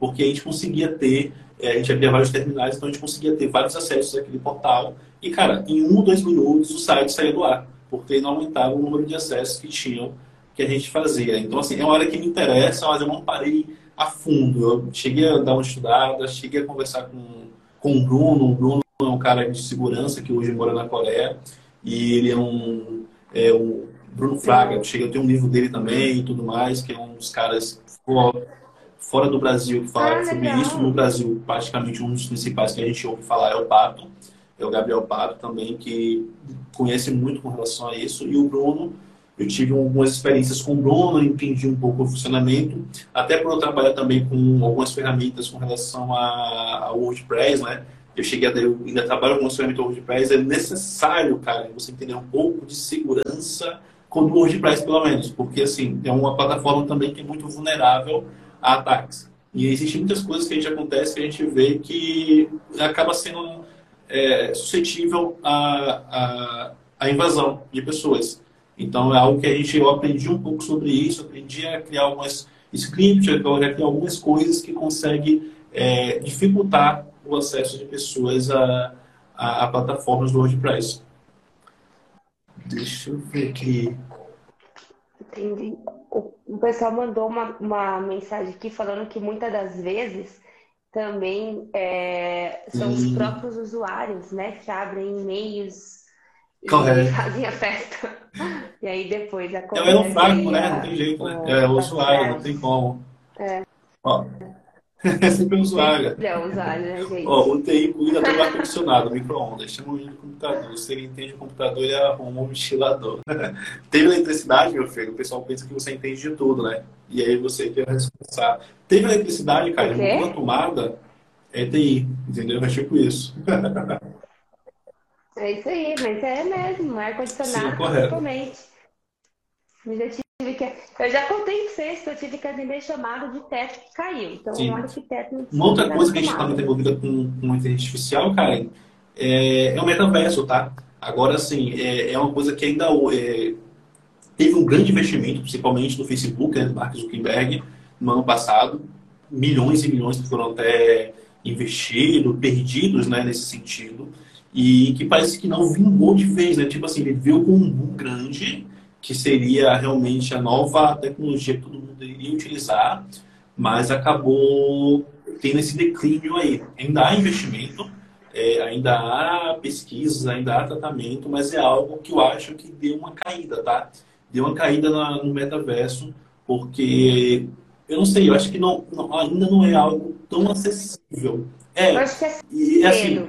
porque a gente conseguia ter, é, a gente abria vários terminais, então a gente conseguia ter vários acessos àquele portal e, cara, em um ou dois minutos o site saía do ar, porque não aumentava o número de acessos que tinham que a gente fazia. Então, assim, é uma área que me interessa, mas eu não parei a fundo. Eu cheguei a dar uma estudada, cheguei a conversar com, com o Bruno. O Bruno é um cara de segurança que hoje mora na Coreia. E ele é um. É, o Bruno Fraga, cheguei, eu tenho um livro dele também e tudo mais, que é um dos caras fora, fora do Brasil que fala ah, sobre isso. No Brasil, praticamente um dos principais que a gente ouve falar é o Pato. É o Gabriel Pato também, que conhece muito com relação a isso. E o Bruno eu tive algumas experiências com o Bruno, entendi um pouco o funcionamento, até por eu trabalhar também com algumas ferramentas com relação a, a WordPress, né? Eu cheguei a eu ainda trabalho com algumas ferramentas WordPress, é necessário, cara, você entender um pouco de segurança com o WordPress, pelo menos, porque, assim, é uma plataforma também que é muito vulnerável a ataques. E existem muitas coisas que a gente acontece que a gente vê que acaba sendo é, suscetível à, à, à invasão de pessoas. Então é algo que a gente, eu aprendi um pouco sobre isso, aprendi a criar algumas scripts, a criar algumas coisas que conseguem é, dificultar o acesso de pessoas a, a, a, plataformas do WordPress. Deixa eu ver aqui. Entendi. O pessoal mandou uma, uma mensagem aqui falando que muitas das vezes também é, são os próprios usuários, né, que abrem e-mails Correto. e fazem a festa. E aí depois acontece. É um fraco, né? Não tem jeito, né? É o usuário, não tem como. É. Ó. É sempre o usuário. É o usuário, né, gente? Ó, o TI cuida do ar-condicionado, micro-ondas. Chama o computador. Se ele entende o computador, ele arruma um ventilador. Teve eletricidade, meu filho, o pessoal pensa que você entende de tudo, né? E aí você tem a responsável. Teve eletricidade, cara, uma tomada, é TI, entendeu? É tipo isso. É isso aí, mas é mesmo, ar-condicionado, principalmente. Eu já tive que. Eu já contei pra vocês que eu tive que atender chamado de teto que caiu. Então, Sim. um arquiteto. Uma outra coisa que a gente está muito envolvida com, com inteligência artificial, cara, é, é o metaverso, tá? Agora, assim, é, é uma coisa que ainda é, teve um grande investimento, principalmente no Facebook, né, do Mark Zuckerberg, no ano passado. Milhões e milhões que foram até investidos, perdidos né, nesse sentido e que parece que não vingou de vez, né? Tipo assim, ele veio com um boom grande, que seria realmente a nova tecnologia que todo mundo iria utilizar, mas acabou tendo esse declínio aí. Ainda há investimento, é, ainda há pesquisas, ainda há tratamento, mas é algo que eu acho que deu uma caída, tá? Deu uma caída na, no metaverso, porque eu não sei, eu acho que não, não, ainda não é algo tão acessível. É, eu acho que é e, assim,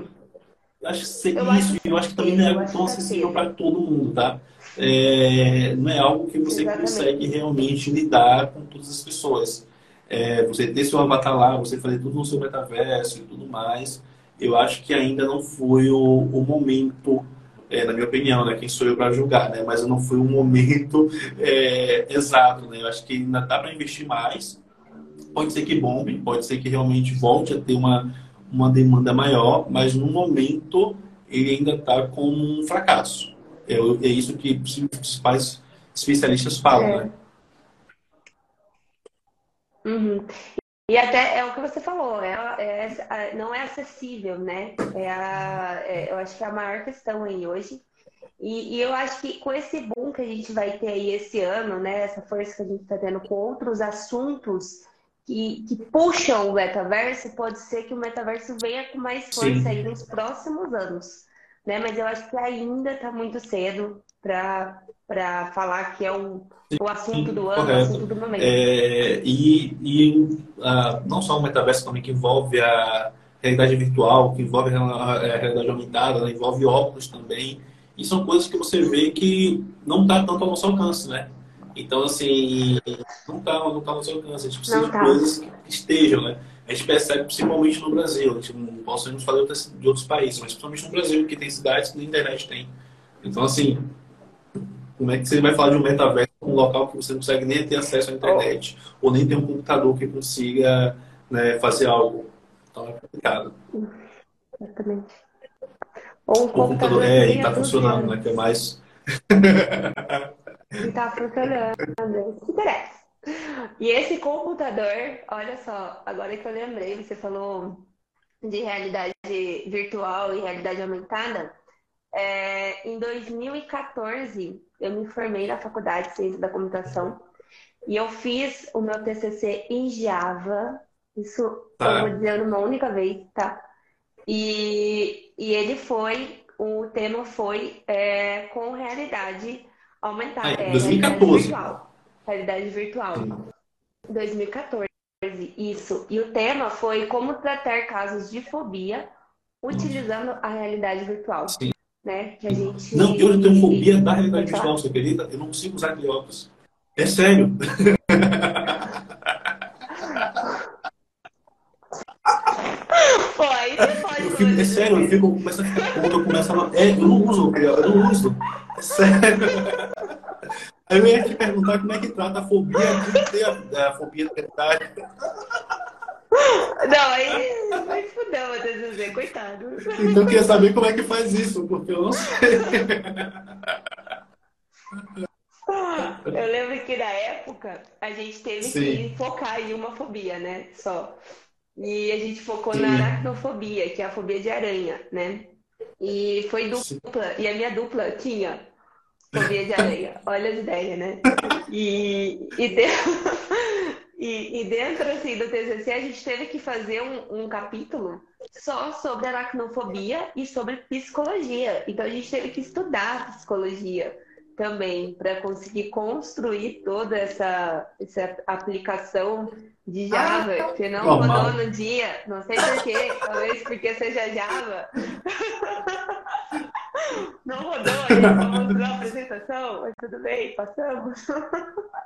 acho que eu isso, acho eu acho que também não é tão acessível para todo mundo, tá? É, não é algo que você Exatamente. consegue realmente lidar com todas as pessoas. É, você ter seu avatar lá, você fazer tudo no seu metaverso e tudo mais, eu acho que ainda não foi o, o momento, é, na minha opinião, né? Quem sou eu para julgar, né? Mas não foi o momento é, exato, né? Eu acho que ainda dá para investir mais. Pode ser que bombe, pode ser que realmente volte a ter uma uma demanda maior, mas no momento ele ainda está como um fracasso. É, é, isso que os principais especialistas falam, é. né? Uhum. E até é o que você falou, é, é não é acessível, né? É a, é, eu acho que é a maior questão aí hoje. E, e, eu acho que com esse boom que a gente vai ter aí esse ano, né? Essa força que a gente está tendo com outros assuntos que, que, puxam o metaverso, pode ser que o metaverso venha com mais força aí nos próximos anos. Né? Mas eu acho que ainda está muito cedo para falar que é o, o assunto do ano, Correto. o assunto do momento. É, e e uh, não só o metaverso também que envolve a realidade virtual, que envolve a, a realidade aumentada, né? envolve óculos também. E são coisas que você vê que não está tanto ao nosso alcance, né? Então, assim, não está não tá no seu alcance. A gente precisa não de tá. coisas que estejam, né? A gente percebe principalmente no Brasil. A gente não posso falar de outros países, mas principalmente no Brasil, que tem cidades que nem internet tem. Então, assim, como é que você vai falar de um metaverso um local que você não consegue nem ter acesso à internet ou nem ter um computador que consiga né, fazer algo? Então é complicado. Exatamente. Ou um computador, computador é, e está funcionando, né? Que é mais. E tá funcionando. Isso interessa. E esse computador, olha só, agora que eu lembrei, você falou de realidade virtual e realidade aumentada. É, em 2014, eu me formei na Faculdade de Ciência da Computação e eu fiz o meu TCC em Java. Isso tá. eu vou dizer uma única vez, tá? E, e ele foi, o tema foi é, com realidade aumentar. Ah, é, 2014. Realidade virtual. Realidade virtual. 2014, isso. E o tema foi como tratar casos de fobia utilizando a realidade virtual. Sim. Né? Que a gente... Não, eu tenho fobia da realidade virtual, você acredita? Eu não consigo usar aquele óculos. É sério. Pô, aí você pode. Eu fico, é sério, eu fico, começo a ficar puto, eu começo a. É, eu não uso, eu não uso. É sério. Aí eu ia te perguntar como é que trata a fobia de ter a, a fobia da verdade. Não, aí vai fudeu, Matheus José, coitado. Então eu queria saber como é que faz isso, porque eu não sei. Eu lembro que na época a gente teve Sim. que focar em uma fobia, né? Só. E a gente focou Sim. na aracnofobia, que é a fobia de aranha, né? E foi dupla. Sim. E a minha dupla tinha fobia de aranha. Olha as ideias, né? E, e, deu, E, e, dentro assim, do TCC, a gente teve que fazer um, um, capítulo só sobre aracnofobia e sobre psicologia. Então, a gente teve que estudar psicologia também para conseguir construir toda essa, essa aplicação de Java, ah, que não rodou no dia. Não sei porquê, talvez porque seja Java. Não rodou, a gente não mostrou a apresentação, mas tudo bem, passamos.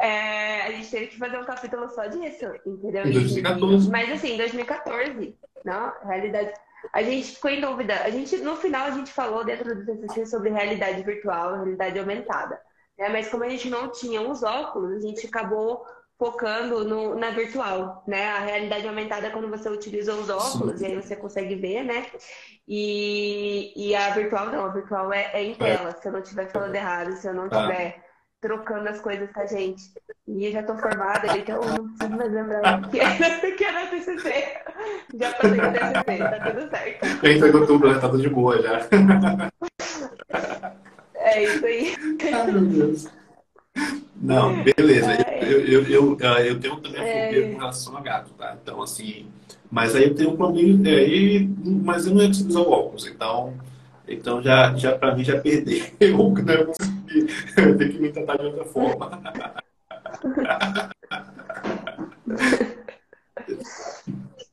É, a gente teve que fazer um capítulo só disso, entendeu? Em 2014. Mas assim, em 2014, não, realidade. A gente ficou em dúvida. A gente, no final, a gente falou dentro do TCC sobre realidade virtual, realidade aumentada. Né? Mas como a gente não tinha os óculos, a gente acabou focando no, na virtual, né? A realidade aumentada é quando você utiliza os óculos Sim. e aí você consegue ver, né? E, e a virtual não, a virtual é, é em tela. Se eu não estiver falando errado, se eu não estiver ah. trocando as coisas com a gente. E eu já tô formada, então eu não preciso mais lembrar que era, que era TCC. Já passei o TCC, tá tudo certo. Entra tudo, né? Tá tudo de boa já. É isso aí. Ai, meu Deus. Não, beleza. Eu, eu, eu, ah, eu, tenho também a fobia é. com relação a gato, tá? Então, assim. Mas aí eu tenho um problema. Aí, mas eu não ia precisar usar óculos. Então, então já, já para mim, já perdeu. Eu não consegui. Eu tenho que me tratar de outra forma.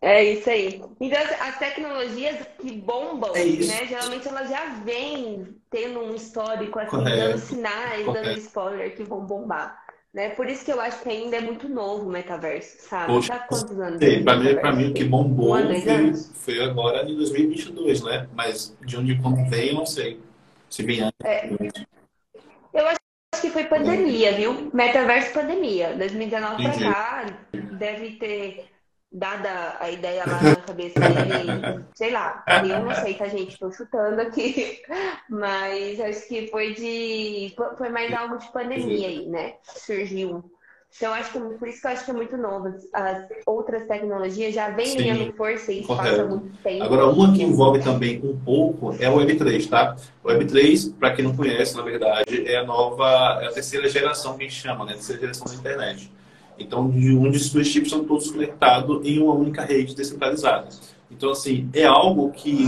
É isso aí. Então, as tecnologias que bombam, é né? Geralmente elas já vêm tendo um histórico, assim, dando sinais, Correto. dando spoiler que vão bombar. Né? Por isso que eu acho que ainda é muito novo o metaverso, sabe? Poxa, tá quantos anos? Sim, pra, mim, pra mim o que bombou um foi, foi, agora em 2022, né? Mas de onde como vem, eu não sei. Se vem antes. É. Eu acho que foi pandemia, viu? Metaverso pandemia. 2019 pra cá, deve ter dada a ideia lá na cabeça dele, sei lá, eu não sei, tá, gente? Tô chutando aqui, mas acho que foi de. Foi mais algo de pandemia aí, né? Surgiu. Então, acho que por isso que eu acho que é muito novo. As outras tecnologias já vêm ganhando força e passa muito tempo. Agora, uma que envolve também um pouco é o Web3, tá? O Web3, para quem não conhece, na verdade, é a nova, é a terceira geração que a gente chama, né? A terceira geração da internet. Então, onde os dois chips são todos conectados em uma única rede descentralizada. Então, assim, é algo que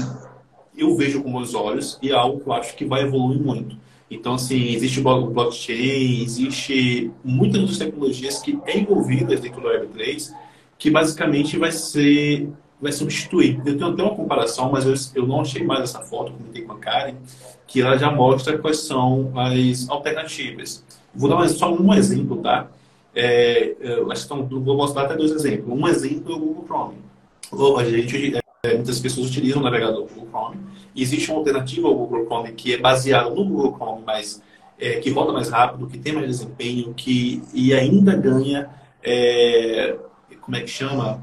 eu vejo com meus olhos e é algo que eu acho que vai evoluir muito. Então, assim, existe o blockchain, existe muitas outras tecnologias que é envolvidas dentro do Web3, que basicamente vai ser vai substituir. Eu tenho até uma comparação, mas eu, eu não achei mais essa foto, comentei com a Karen, que ela já mostra quais são as alternativas. Vou dar só um exemplo, tá? É, acho que vou mostrar até dois exemplos. Um exemplo é o Google Chrome. A gente, é, muitas pessoas utilizam o navegador Google Chrome. Existe uma alternativa ao Google Chrome que é baseada no Google Chrome, mas é, que roda mais rápido, que tem mais desempenho, que e ainda ganha, é, como é que chama?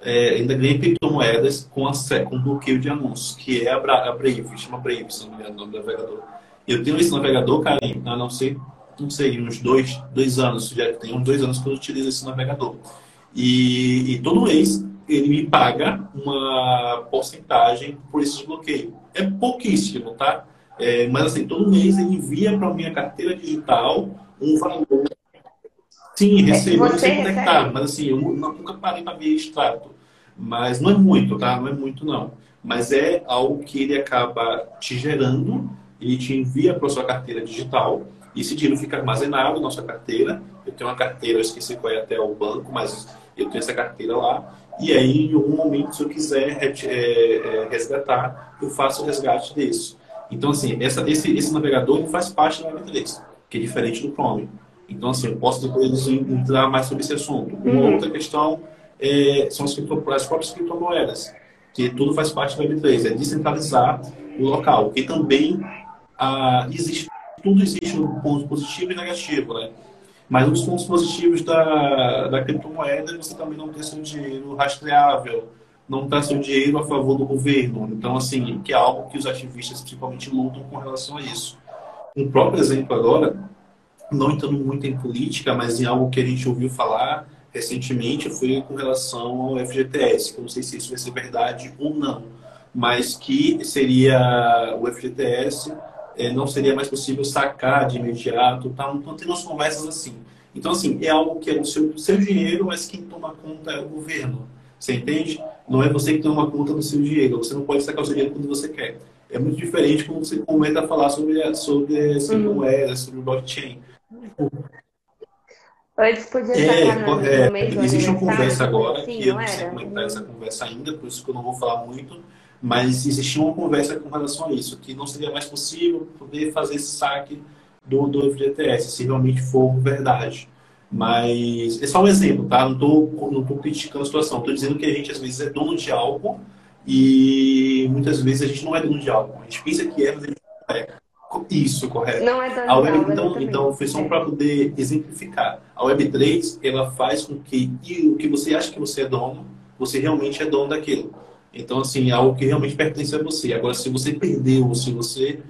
É, ainda ganha criptomoedas com, com bloqueio de anúncios, que é a, a Brave, chama Brave, se não me engano, o nome do navegador. Eu tenho esse navegador, Karim, a não ser não sei, uns dois, dois anos, já tem uns dois anos que eu utilizo esse navegador. E, e todo mês ele me paga uma porcentagem por esse desbloqueio. É pouquíssimo, tá? É, mas assim, todo mês ele envia para minha carteira digital um valor. Sim, recebo, não sei conectar, mas assim, eu nunca parei para ver extrato. Mas não é muito, tá? Não é muito, não. Mas é algo que ele acaba te gerando, ele te envia para sua carteira digital e esse dinheiro fica armazenado na nossa carteira. Eu tenho uma carteira, eu esqueci qual é até o banco, mas eu tenho essa carteira lá. E aí, em algum momento, se eu quiser é, é, resgatar, eu faço o resgate desse. Então, assim, essa, esse, esse navegador faz parte do Web3, que é diferente do Chrome. Então, assim, eu posso depois entrar mais sobre esse assunto. Uma uhum. outra questão é, são as, as próprias criptomoedas, que tudo faz parte do Web3, é descentralizar o local, que também ah, existe tudo existe um ponto positivo e negativo, né? Mas um dos pontos positivos da, da criptomoeda é você também não ter seu dinheiro rastreável, não ter seu dinheiro a favor do governo. Então, assim, que é algo que os ativistas principalmente lutam com relação a isso. Um próprio exemplo agora, não entrando muito em política, mas em algo que a gente ouviu falar recentemente, foi com relação ao FGTS, que eu não sei se isso vai ser verdade ou não, mas que seria o FGTS é, não seria mais possível sacar de imediato. Tá, estão tendo umas conversas assim. Então, assim, é algo que é o seu, seu dinheiro, mas quem toma conta é o governo. Você entende? Não é você que toma conta do seu dinheiro. Você não pode sacar o seu dinheiro quando você quer. É muito diferente quando você começa a falar sobre, sobre, sobre uhum. moeda, sobre blockchain. Antes podia é, no, é, no Existe uma conversa agora, assim, que eu não sei como é que está essa conversa ainda, por isso que eu não vou falar muito, mas existia uma conversa com relação a isso, que não seria mais possível poder fazer esse saque do, do FGTS, se realmente for verdade. Mas é só um exemplo, tá? Não estou não tô criticando a situação, estou dizendo que a gente às vezes é dono de algo e muitas vezes a gente não é dono de algo. A gente pensa que é, mas a gente não é. Isso, correto. Não é dono a web, de então, então, foi só para poder exemplificar. A Web3, ela faz com que o que você acha que você é dono, você realmente é dono daquilo. Então, assim, é algo que realmente pertence a você. Agora, se você perdeu, se você,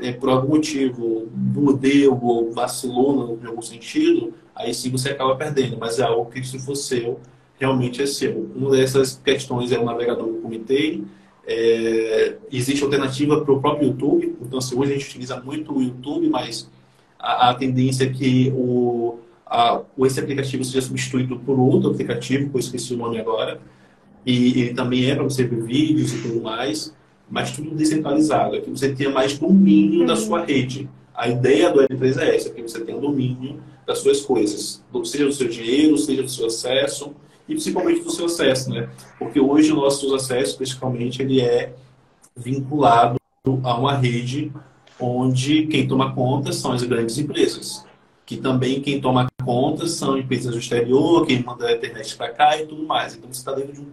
é, por algum motivo, mudeu ou vacilou em algum sentido, aí sim você acaba perdendo. Mas é algo que, se for seu, realmente é seu. Uma dessas questões é o navegador eu comentei. É, existe alternativa para o próprio YouTube. Então, assim, hoje a gente utiliza muito o YouTube, mas a, a tendência é que o, a, esse aplicativo seja substituído por outro aplicativo, que eu esqueci o nome agora e ele também é para você ver vídeos e tudo mais, mas tudo descentralizado. Aqui você tenha mais domínio da sua rede. A ideia do L3 é essa, que você tenha domínio das suas coisas, seja do seu dinheiro, seja do seu acesso e principalmente do seu acesso, né? Porque hoje o nosso acesso, principalmente, ele é vinculado a uma rede onde quem toma conta são as grandes empresas, que também quem toma conta são empresas do exterior, quem manda a internet para cá e tudo mais. Então você está dentro de um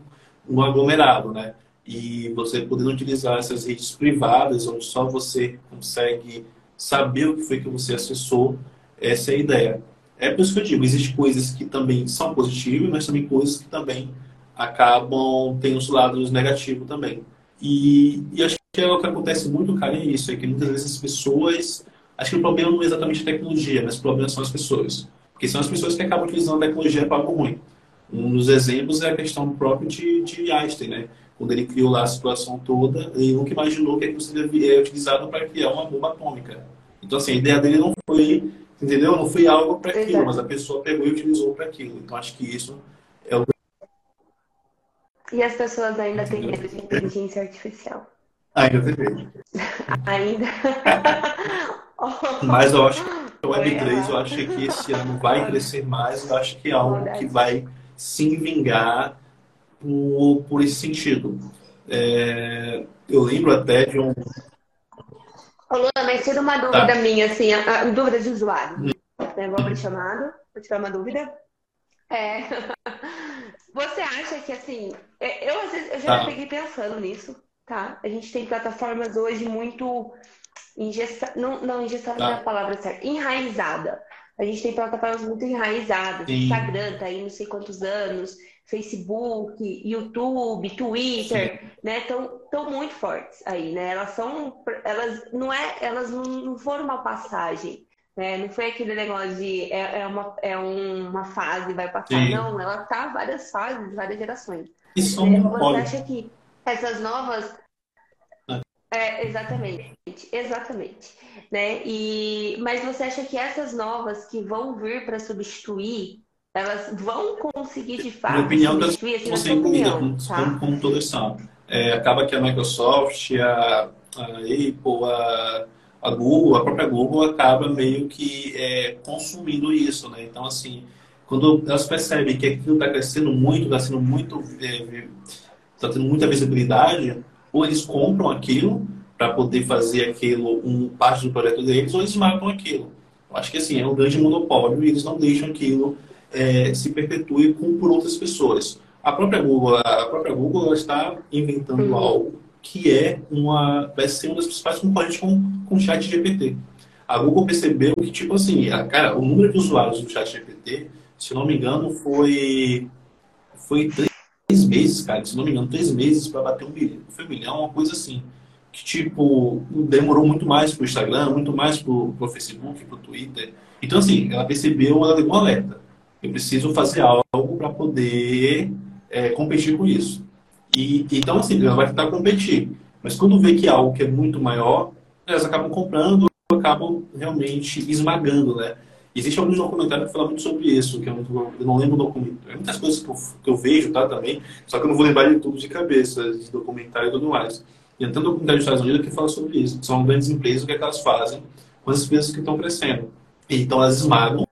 um aglomerado, né? E você podendo utilizar essas redes privadas, onde só você consegue saber o que foi que você acessou, essa é a ideia. É por isso que eu digo, existem coisas que também são positivas, mas também coisas que também acabam, tendo os lados negativos também. E, e acho que é o que acontece muito, cara, é isso, é que muitas vezes as pessoas, acho que o problema não é exatamente a tecnologia, mas o problema são as pessoas. Porque são as pessoas que acabam utilizando a tecnologia para algo ruim. Um dos exemplos é a questão própria de, de Einstein, né? Quando ele criou lá a situação toda, ele nunca imaginou que aquilo seria utilizado para criar uma bomba atômica. Então, assim, a ideia dele não foi, entendeu? Não foi algo para aquilo, mas a pessoa pegou e utilizou para aquilo. Então, acho que isso é o. E as pessoas ainda têm medo de inteligência artificial. Ainda tem medo. ainda. mas eu acho que o Web3, eu acho que esse ano vai crescer mais, eu acho que é algo que vai se vingar por, por esse sentido. É, eu lembro até de um. Ô, Luna, mas tira uma dúvida tá. minha, assim, a, a, dúvida de usuário. Hum. Né, vou abrir chamado, vou tirar uma dúvida. É... Você acha que, assim, é, eu, eu já tá. peguei pensando nisso, tá? A gente tem plataformas hoje muito engessadas, não, não engessadas tá. é a palavra certa, enraizada. A gente tem plataformas muito enraizadas. Sim. Instagram tá aí não sei quantos anos, Facebook, YouTube, Twitter, Sim. né? Estão tão muito fortes aí, né? Elas são, elas não é, elas não foram uma passagem, né? Não foi aquele negócio de é, é uma, é uma fase vai passar, Sim. não. Ela tá várias fases, várias gerações. Isso é, Você acha que essas novas é, exatamente, exatamente. Né? E, mas você acha que essas novas que vão vir para substituir, elas vão conseguir de fato Minha opinião, substituir? Assim, conseguem comida, como, tá? como, como todas sabem. É, acaba que a Microsoft, a, a Apple, a, a, Google, a própria Google acaba meio que é, consumindo isso, né? Então, assim, quando elas percebem que aquilo está crescendo muito, está sendo muito... está é, tendo muita visibilidade ou eles compram aquilo para poder fazer aquilo um parte do projeto deles, ou eles matam aquilo. Eu acho que assim, é um grande monopólio e eles não deixam aquilo é, se perpetue com, por outras pessoas. A própria Google, a própria Google está inventando uhum. algo que é uma, vai ser uma das principais concorrentes com, com o chat GPT. A Google percebeu que, tipo assim, a, cara, o número de usuários do chat GPT, se não me engano, foi, foi três meses, cara, se não me engano, três meses para bater um milhão. Foi um milhão, uma coisa assim. Que, tipo, demorou muito mais para o Instagram, muito mais para o Facebook, para o Twitter. Então, assim, ela percebeu, ela deu um alerta. Eu preciso fazer algo para poder é, competir com isso. E, então, assim, ela vai tentar competir. Mas quando vê que é algo que é muito maior, elas acabam comprando, acabam realmente esmagando, né? Existe alguns documentários que falam muito sobre isso, que eu não, eu não lembro o documento. É muitas coisas que eu, que eu, vejo, tá, também, só que eu não vou lembrar de tudo de cabeça, de documentário e tudo mais. E tem um documentário dos Estados Unidos que fala sobre isso. São grandes empresas, o que, é que elas fazem com as empresas que estão crescendo. Então, elas esmagam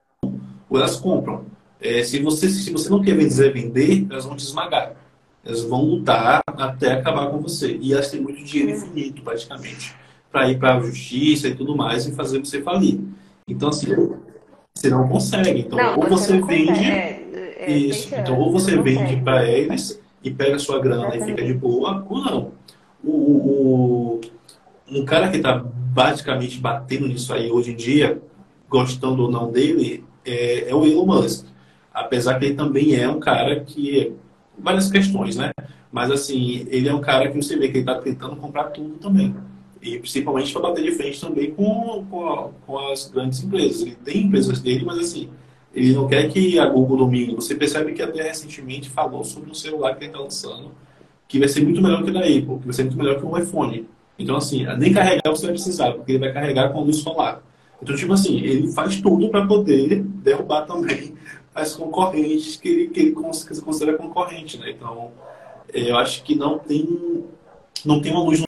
ou elas compram. É, se, você, se você não quer vender, vender, elas vão te esmagar. Elas vão lutar até acabar com você. E elas têm muito dinheiro infinito, praticamente, para ir para a justiça e tudo mais e fazer você falir. Então, assim, você não consegue. Então, não, ou você, você vende. É, é, isso. Então, ou você vende para eles e pega sua grana Exatamente. e fica de boa, ou não. O, o, um cara que está basicamente batendo nisso aí hoje em dia, gostando ou não dele, é, é o Elon Musk. Apesar que ele também é um cara que várias questões, né? Mas, assim, ele é um cara que você vê que ele está tentando comprar tudo também. E principalmente para bater de frente também com, com, a, com, as grandes empresas. Ele tem empresas dele, mas, assim, ele não quer que a Google domine. Você percebe que até recentemente falou sobre um celular que ele está lançando, que vai ser muito melhor que o da Apple, que vai ser muito melhor que o iPhone. Então, assim, nem carregar você vai precisar, porque ele vai carregar com luz solar. Então, tipo assim, ele faz tudo para poder derrubar também as concorrentes que ele, que ele considera concorrente, né? Então, é, eu acho que não tem, não tem uma luz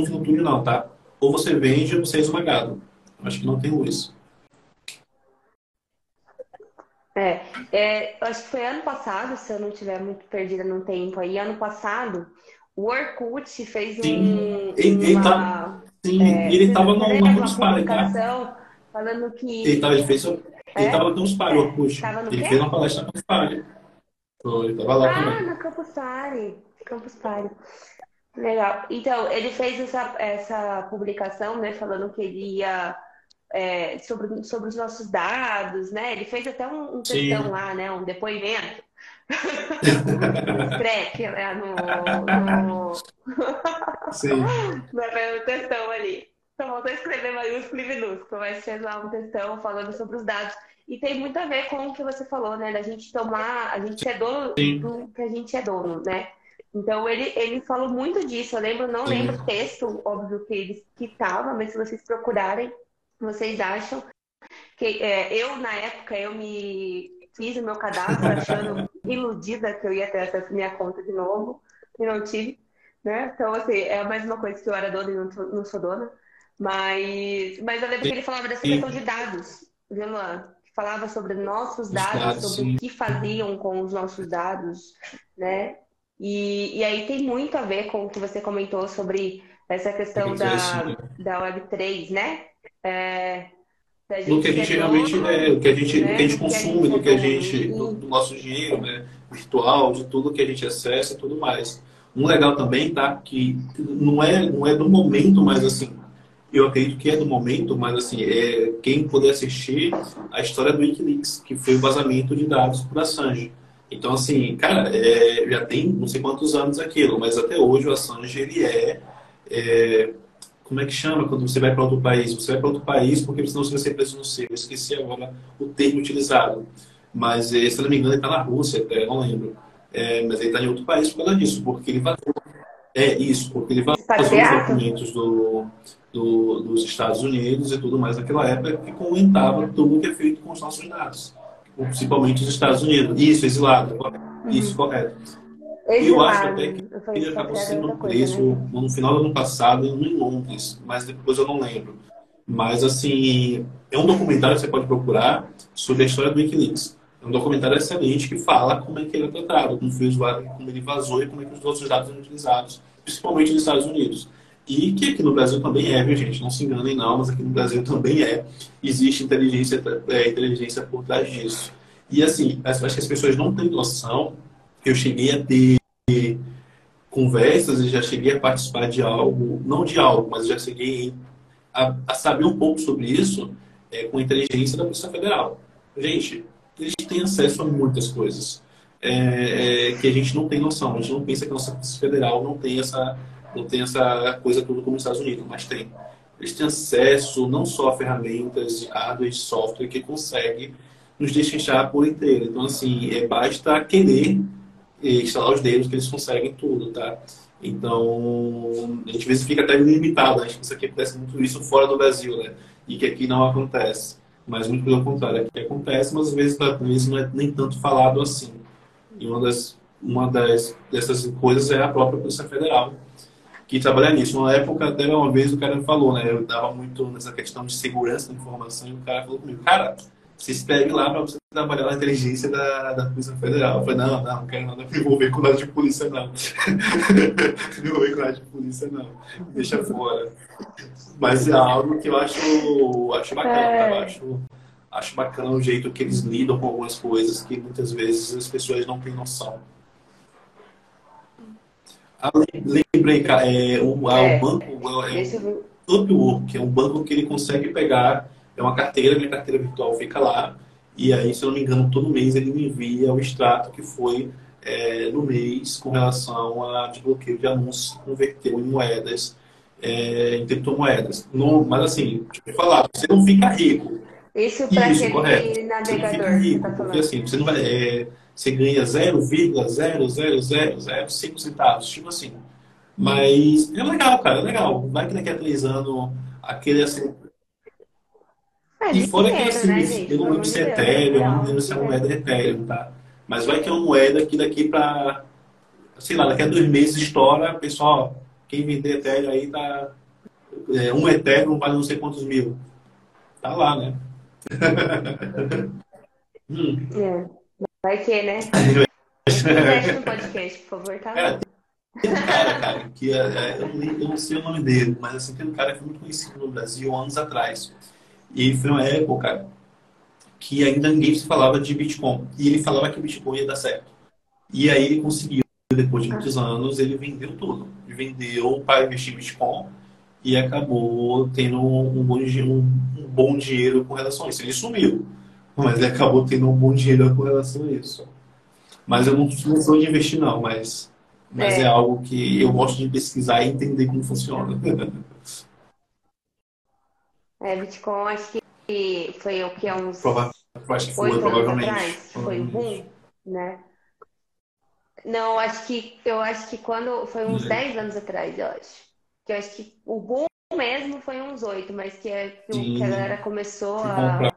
no fim do túnel, não, tá? Ou você vende ou você é esmagado. Acho que não tem luz. É, é, acho que foi ano passado, se eu não estiver muito perdida no tempo aí, ano passado, o Orkut fez sim, um. Ele, uma, sim, é, ele estava no, no Party, tá? Falando que. Ele, tava, ele fez, ele estava no Campus Party, Orkut. Ele fez uma palestra no Campus Party. Ele estava lá ah, também. no Campus Party. Campus Party. Legal. Então, ele fez essa, essa publicação, né, falando que ele ia. É, sobre, sobre os nossos dados, né? Ele fez até um, um textão lá, né? Um depoimento. um scrap, né? No, no... Sim. no textão ali. Só voltou a escrever maiúsculo e minúsculo, mas fez lá um textão falando sobre os dados. E tem muito a ver com o que você falou, né? Da gente tomar, a gente é dono Sim. do que a gente é dono, né? Então ele, ele falou muito disso. Eu lembro, não Sim. lembro o texto, óbvio que ele que estava, mas se vocês procurarem, vocês acham que é, eu na época eu me fiz o meu cadastro achando iludida que eu ia ter acesso à minha conta de novo e não tive, né? Então assim é mais uma coisa que eu era dona e não, não sou dona. Mas, mas eu lembro que ele falava dessa questão de dados, viu, Luan? Falava sobre nossos dados, dados sobre sim. o que faziam com os nossos dados, né? E, e aí tem muito a ver com o que você comentou sobre essa questão da, da Web3, né? É, do que a gente realmente é, o que a gente, né? que a gente consome, do que a gente, do, do, nosso dinheiro, né? Virtual, de tudo que a gente acessa e tudo mais. Um legal também, tá? Que não é, não é do momento, mas assim, eu acredito que é do momento, mas assim, é quem puder assistir a história do Wikileaks, que foi o vazamento de dados por Assange. Então, assim, cara, é, já tem não sei quantos anos aquilo, mas até hoje o Assange, ele é, é como é que chama quando você vai para outro país? Você vai para outro país porque senão você vai ser preso no seu. Eu esqueci agora o termo utilizado. Mas, é, se eu não me engano, ele está na Rússia até, não lembro. É, mas ele está em outro país por causa disso, porque ele vazou. É isso, porque ele vazou os documentos do, do, dos Estados Unidos e tudo mais naquela época que comentava tudo o que é feito com os nossos dados principalmente os Estados Unidos. Isso, exilado. Uhum. Isso, correto. E eu acho até que ele acabou sendo preso né? no final do ano passado em Londres, mas depois eu não lembro. Mas, assim, é um documentário que você pode procurar sobre a história do Wikileaks. É um documentário excelente que fala como é que ele é tratado, como foi usuário, como ele vazou e como é que os outros dados são utilizados, principalmente nos Estados Unidos. E que aqui no Brasil também é, viu, gente? Não se enganem não, mas aqui no Brasil também é. Existe inteligência, é, inteligência por trás disso. E assim, acho que as pessoas não têm noção. Eu cheguei a ter conversas e já cheguei a participar de algo, não de algo, mas já cheguei a, a saber um pouco sobre isso é, com a inteligência da Polícia Federal. Gente, eles têm acesso a muitas coisas é, é, que a gente não tem noção. A gente não pensa que a nossa Polícia Federal não tem essa não tem essa coisa tudo como os Estados Unidos, mas tem. Eles têm acesso não só a ferramentas hardware e software que consegue nos deixar por inteiro. Então, assim, é, basta querer instalar os dedos que eles conseguem tudo, tá? Então, a gente às vezes fica até limitado, a gente pensa que acontece muito isso fora do Brasil, né? E que aqui não acontece. Mas muito pelo contrário, aqui acontece, mas às vezes, às vezes não é nem tanto falado assim. E uma das uma das dessas coisas é a própria Polícia Federal, que trabalha nisso. Uma época, até uma vez, o cara me falou, né? Eu dava muito nessa questão de segurança da informação e o cara falou comigo, cara, se inscreve lá para você trabalhar na inteligência da, da Polícia Federal. Eu falei, não, não, não quero nada me envolver com nada de polícia, não. não me envolver com nada de polícia, não. Deixa fora. Mas é algo que eu acho, acho bacana, é. eu acho, acho bacana o jeito que eles lidam com algumas coisas que muitas vezes as pessoas não têm noção. Ah, lembrei, é, o, é, o banco é, é o que é um banco que ele consegue pegar, é uma carteira, minha carteira virtual fica lá, e aí, se eu não me engano, todo mês ele me envia o extrato que foi é, no mês com relação a desbloqueio de anúncios que converteu em moedas, é, em criptomoedas. Não, mas assim, deixa eu falar, você não fica rico. Isso para aquele correto. navegador. Você não fica rico, tá porque assim, você não vai. É, você ganha 0,00005 centavos, tipo assim. Mas é legal, cara, é legal. Vai que daqui a três anos aquele assim. É, e fora que assim, né, eu não lembro se é Ethereum, eu não lembro se é moeda Ethereum, tá? Mas vai que é uma moeda que daqui para, sei lá, daqui a dois meses estoura, pessoal, quem vender Ethereum aí tá. É, um Ethereum vale não sei quantos mil. Tá lá, né? hum. É. Vai que, né? Investe no podcast, por favor, tá? Cara, cara, cara, que é, é, eu, não, eu, não, sei o nome dele, mas assim, tem um cara que foi muito conhecido no Brasil anos atrás. E foi uma época que ainda ninguém se falava de Bitcoin. E ele falava que o Bitcoin ia dar certo. E aí ele conseguiu, depois de muitos anos, ele vendeu tudo. Vendeu para investir em Bitcoin e acabou tendo um bom, um, um bom dinheiro com relação a isso. Ele sumiu mas ele acabou tendo um bom dinheiro com relação a isso. Mas eu não, sou de investir, não, mas, mas é. é. algo que eu gosto de pesquisar e entender como funciona. É, Bitcoin acho que foi o que é uns. Prova acho que foi, provavelmente. Atrás, foi um boom, né? Não, acho que eu acho que quando foi uns 10 uhum. anos atrás, eu acho. Que eu acho que o boom mesmo foi uns 8, mas que, é, que, que a galera começou a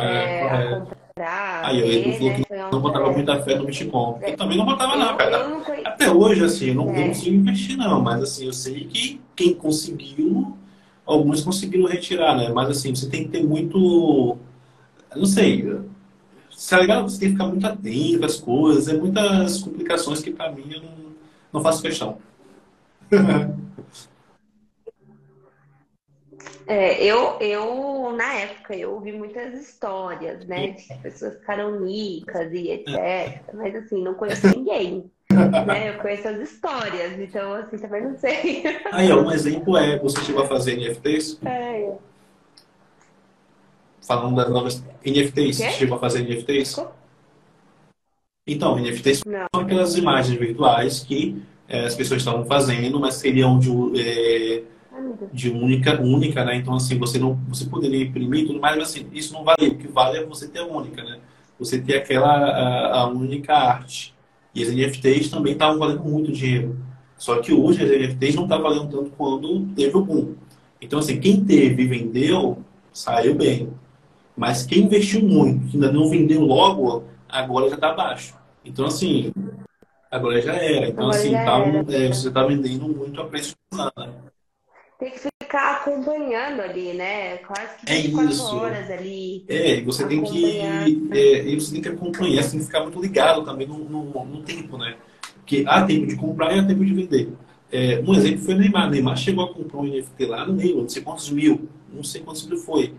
é, é, a comprar. Aí ele falou que né? não botava muita fé no Bitcoin. Eu também não botava, não, cara. Até hoje, assim, eu não, é. consigo investir, não. Mas, assim, eu sei que quem conseguiu, alguns conseguiram retirar, né? Mas, assim, você tem que ter muito. Não sei. Se é legal, você tem que ficar muito atento às coisas. É muitas complicações que, pra mim, eu não, não faço questão. É, eu, eu, na época, eu ouvi muitas histórias, né? De pessoas ficaram ricas e etc. Mas, assim, não conheço ninguém. né? Eu conheço as histórias, então, assim, também não sei. Aí, um exemplo é, você chegou a fazer NFTs? É. Falando das novas NFTs, você chegou a fazer NFTs? Então, NFTs não. são aquelas imagens virtuais que é, as pessoas estavam fazendo, mas seriam de... É, de única, única, né? Então, assim, você não você poderia imprimir tudo mais, mas assim, isso não vale. O que vale é você ter a única, né? Você ter aquela a, a única arte. E as NFTs também estavam valendo muito dinheiro. Só que hoje as NFTs não estão tá valendo tanto quando teve o boom. Então, assim, quem teve e vendeu, saiu bem. Mas quem investiu muito, que ainda não vendeu logo, agora já está abaixo. Então, assim, agora já era. Então, agora assim, tá, é, você está vendendo muito a preço nada tem que ficar acompanhando ali, né? Quase que 24 é isso. horas ali. É, e você tem que. É, e você tem que acompanhar, você tem que ficar muito ligado também no, no, no tempo, né? Porque há tempo de comprar e há tempo de vender. É, um exemplo foi o Neymar. O Neymar chegou a comprar um NFT lá no meio, não sei quantos mil, não sei quantos mil foi.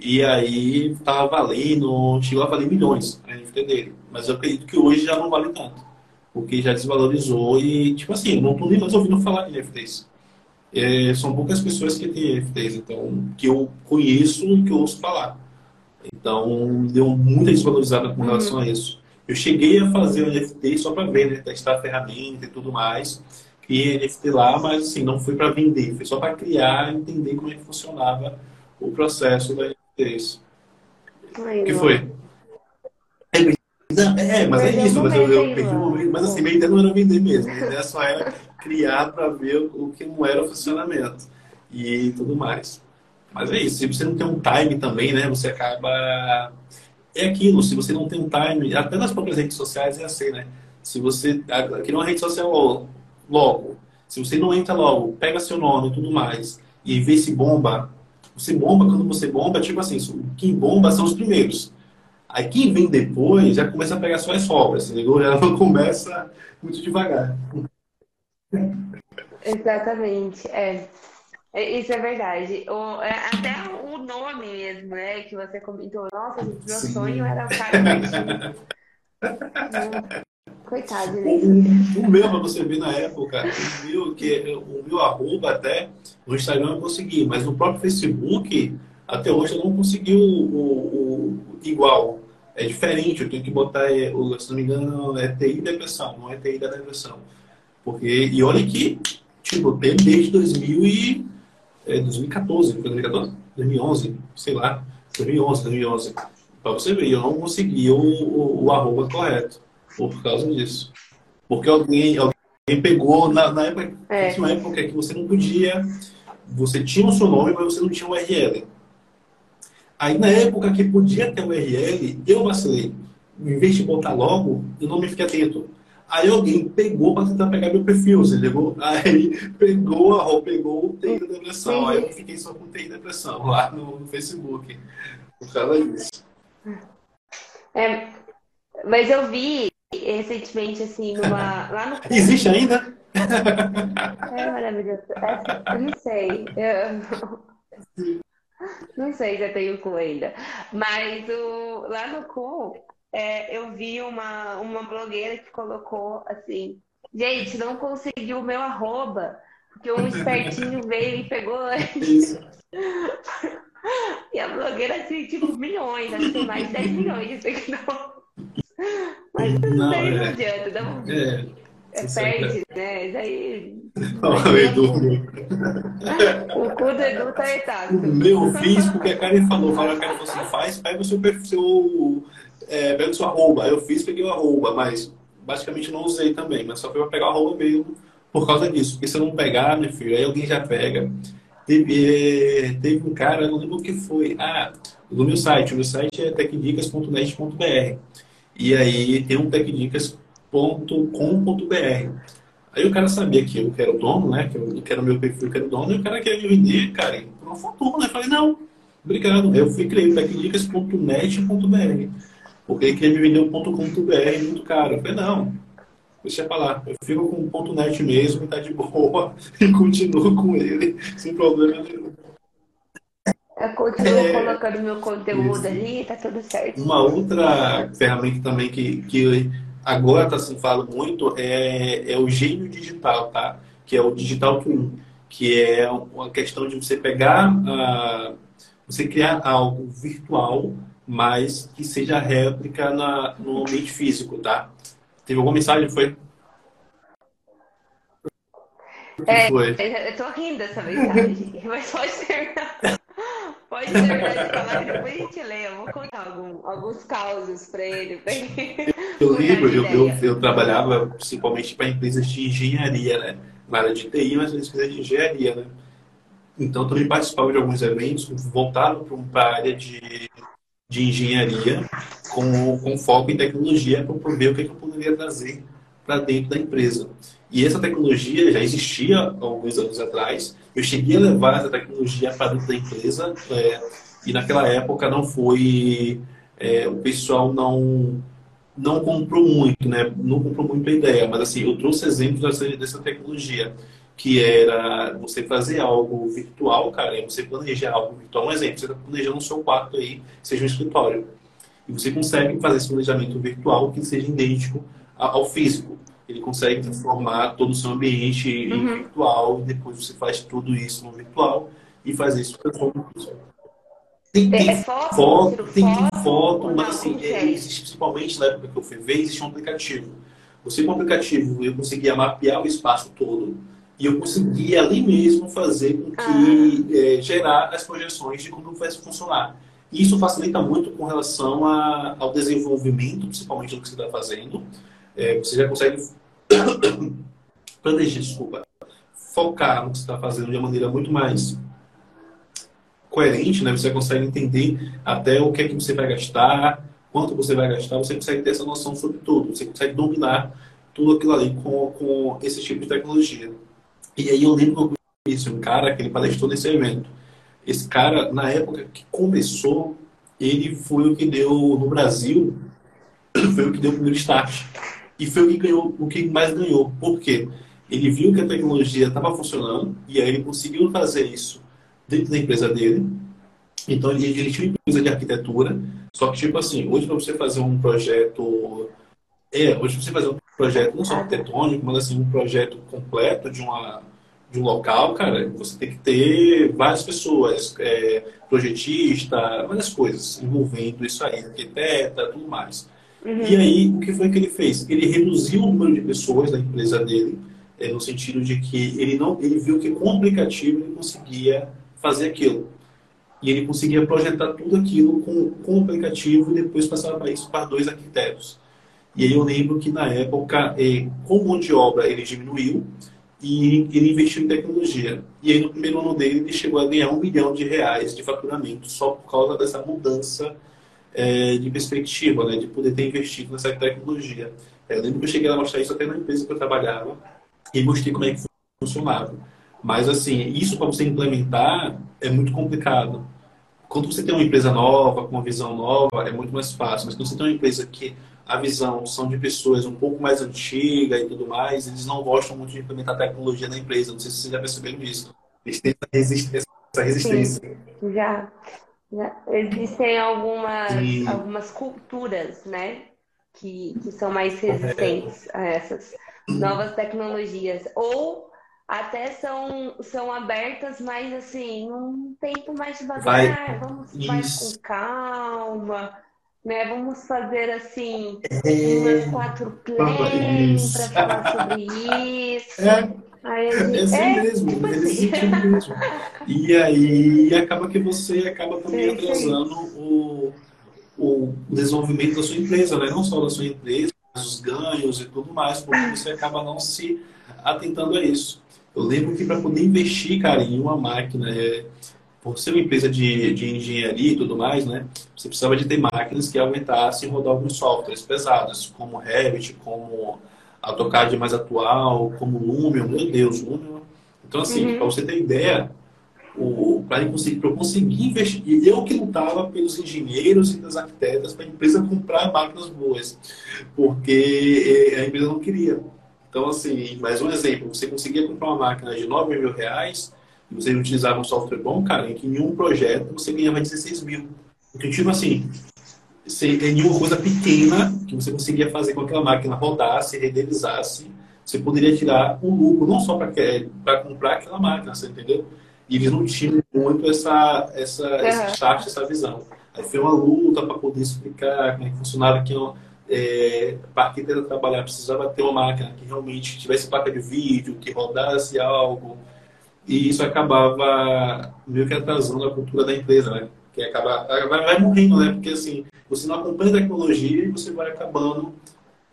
E aí tava valendo, chegou a valer milhões a NFT dele. Mas eu acredito que hoje já não vale tanto. Porque já desvalorizou e, tipo assim, não tô nem mais ouvindo falar de NFTs é, são poucas pessoas que têm NFTs, então, que eu conheço e que eu ouço falar. Então, deu muita desvalorizada com relação uhum. a isso. Eu cheguei a fazer o NFT só para ver, né? Testar a ferramenta e tudo mais. Criei NFT lá, mas assim, não foi para vender, foi só para criar e entender como é que funcionava o processo da NFTs. O que foi? É, mas é isso, mas eu, eu perdi o momento. Mas assim, minha ideia não era vender mesmo, a ideia só era criar para ver o que não era o funcionamento e tudo mais. Mas é isso, se você não tem um time também, né, você acaba. É aquilo, se você não tem um time, até nas próprias redes sociais é assim, né? Se você criar uma rede social logo, se você não entra logo, pega seu nome e tudo mais, e vê se bomba, você bomba quando você bomba, tipo assim, quem bomba são os primeiros. Aí quem vem depois já começa a pegar suas sobras? Já não começa muito devagar. Exatamente, é. é. Isso é verdade. O, é, até o nome mesmo, né? Que você comentou. Nossa, meu Sim. sonho era o cara Coitado dele. O, o meu, pra você ver na época, o meu, que, o meu arroba até, no Instagram eu consegui, mas no próprio Facebook, até hoje eu não consegui o, o, o igual. É diferente, eu tenho que botar, é, se não me engano, é TI depressão, não é TI da depressão. Porque, e olha que, tipo, tem desde 2000 e, é, 2014, 2014? 2011, sei lá, 2011, 2011. Pra você ver, eu não consegui o, o, o arroba correto por causa disso. Porque alguém, alguém pegou, na, na época, é. tinha uma época que você não podia, você tinha o seu nome, mas você não tinha o URL. Aí na época que podia ter o URL, eu vacilei. Em vez de botar logo, eu não me fiquei atento. Aí alguém pegou para tentar pegar meu perfil, você ligou? Aí pegou a roupa, pegou o TI da depressão. Aí eu fiquei só com o TI da depressão lá no, no Facebook. Por causa disso. É, mas eu vi recentemente, assim, numa, lá no. Existe ainda? É maravilhoso. É, eu não sei. Eu... Não sei se eu tenho cu ainda. Mas o, lá no cu, é, eu vi uma, uma blogueira que colocou assim: gente, não conseguiu o meu arroba, porque um espertinho veio e pegou antes. e a blogueira tinha tipo milhões, acho que mais de 10 milhões de seguidores. Mas não, é, não adianta, não. É, é perde, né? Daí. Não, Edu. o cu do Edu tá etado. O meu fiz porque a Karen falou. Fala, a Karen falou assim: faz, pega o seu perfil, seu, é, pega o seu arroba. Eu fiz, peguei o arroba, mas basicamente não usei também, mas só foi pra pegar o arroba mesmo por causa disso. Porque se eu não pegar, meu filho, aí alguém já pega. Teve, é, teve um cara, não lembro o que foi. Ah, no meu site. O meu site é tecdicas.net.br. E aí tem um tecdicas.com.br. Aí o cara sabia que eu que era o dono, né? Que, eu, que era o meu perfil que era o dono, e o cara queria me vender, cara, por uma fortuna. Eu falei, não, obrigado. Eu fui criei tecdicas.net.br. Porque ele queria me vender o .com.br muito caro. Eu falei, não, deixa pra lá. Eu fico com o ponto .net mesmo, tá de boa, e continuo com ele, sem problema nenhum. Eu continuo é, colocando meu conteúdo isso. ali, tá tudo certo. Uma outra ferramenta também que, que agora tá se fala muito é, é o gênio digital, tá? Que é o Digital Twin, que é uma questão de você pegar, uh, você criar algo virtual, mas que seja réplica na, no ambiente físico, tá? Teve alguma mensagem? Foi? É, foi? eu tô rindo dessa mensagem, mas pode ser. Pode ser verdade falar que depois a gente lê. Eu vou contar algum, alguns causos para ele. Pra ele eu lembro, eu, eu, eu, trabalhava principalmente para empresas de engenharia, né? Na área de TI, mas empresas de engenharia, né? Então também participava de alguns eventos voltados para a área de, de engenharia, com, com foco em tecnologia, para ver o que, que eu poderia trazer para dentro da empresa. E essa tecnologia já existia há alguns anos atrás. Eu cheguei a levar essa tecnologia para dentro da empresa é, e naquela época não foi... É, o pessoal não não comprou muito, né? Não comprou muito a ideia, mas assim, eu trouxe exemplos dessa, dessa tecnologia, que era você fazer algo virtual, cara, é você planejar algo virtual. Um exemplo, você está planejando o seu quarto aí, seja um escritório. E você consegue fazer esse planejamento virtual que seja idêntico ao físico. Ele consegue transformar todo o seu ambiente uhum. em virtual e depois você faz tudo isso no virtual e faz isso transforma tem, tem é foto, foto tem foto, foto mas assim, é, existe, principalmente na época que eu fui ver, existe um aplicativo. Você com o aplicativo, eu conseguia mapear o espaço todo e eu conseguia ali mesmo fazer com que ah. é, gerar as projeções de como vai funcionar. E isso facilita muito com relação a, ao desenvolvimento, principalmente do que você está fazendo. É, você já consegue planejar, desculpa, focar no que você está fazendo de uma maneira muito mais coerente, né? Você consegue entender até o que é que você vai gastar, quanto você vai gastar, você consegue ter essa noção sobre tudo, você consegue dominar tudo aquilo ali com, com esse tipo de tecnologia. E aí eu lembro que eu conheci um cara que ele palestrou nesse evento. Esse cara, na época que começou, ele foi o que deu no Brasil, foi o que deu o primeiro start. E foi o que ganhou, o que mais ganhou. Por quê? Ele viu que a tecnologia estava funcionando e aí ele conseguiu fazer isso dentro da empresa dele. Então ele, tinha uma empresa de arquitetura, só que tipo assim, hoje para você fazer um projeto, é, hoje para você fazer um projeto não só arquitetônico, mas assim um projeto completo de uma de um local, cara, você tem que ter várias pessoas, é, projetista, várias coisas envolvendo isso aí, arquiteta, tudo mais. Uhum. E aí, o que foi que ele fez? Ele reduziu o número de pessoas da empresa dele, é, no sentido de que ele não, ele viu que com o aplicativo ele conseguia fazer aquilo. E ele conseguia projetar tudo aquilo com, com o aplicativo e depois passava isso para dois arquitetos. E aí eu lembro que na época, é, com mão de obra, ele diminuiu e ele investiu em tecnologia. E aí no primeiro ano dele, ele chegou a ganhar um milhão de reais de faturamento só por causa dessa mudança é, de perspectiva, né, de poder ter investido nessa tecnologia. É, eu lembro que eu cheguei a mostrar isso até na empresa que eu trabalhava e mostrei como é que funcionava. Mas, assim, isso para você implementar é muito complicado. Quando você tem uma empresa nova, com uma visão nova, é muito mais fácil. Mas quando você tem uma empresa que a visão são de pessoas um pouco mais antigas e tudo mais, eles não gostam muito de implementar tecnologia na empresa. Não sei se vocês já perceberam isso. Eles têm essa resistência. Essa resistência. Sim, já. Existem algumas, algumas culturas, né? Que, que são mais resistentes a essas novas tecnologias. Ou até são, são abertas, mas assim, um tempo mais devagar. Vai, Vamos mais com calma. Né? Vamos fazer assim, é... umas quatro plays para falar sobre isso. É. Aí é assim é, mesmo, tipo é assim. mesmo. E aí acaba que você acaba também atrasando o, o desenvolvimento da sua empresa, né? não só da sua empresa, mas os ganhos e tudo mais, porque você acaba não se atentando a isso. Eu lembro que para poder investir, cara, em uma máquina, é, por ser uma empresa de, de engenharia e tudo mais, né? Você precisava de ter máquinas que aguentassem rodar alguns softwares pesados, como Revit, como AutoCAD mais atual, como Lumion, meu Deus, Lumion. Então, assim, uhum. para você ter ideia, para conseguir, eu conseguir investir, eu que lutava pelos engenheiros e das arquitetas para a empresa comprar máquinas boas, porque eh, a empresa não queria. Então, assim, mais um exemplo, você conseguia comprar uma máquina de 9 mil reais e você utilizava um software bom, cara, em que em um projeto você ganhava 16 mil. Então, tipo assim, em uma coisa pequena que você conseguia fazer com aquela máquina rodasse, renderizasse, você poderia tirar um lucro, não só para comprar aquela máquina, você entendeu? E eles não tinham muito essa, essa, uhum. esse start, essa visão. Aí foi uma luta para poder explicar como é que funcionava, que é, para trabalhar precisava ter uma máquina que realmente tivesse placa de vídeo, que rodasse algo, e isso acabava meio que atrasando a cultura da empresa, né? Que acaba, vai, vai morrendo, né? Porque assim, você não acompanha a tecnologia e você vai acabando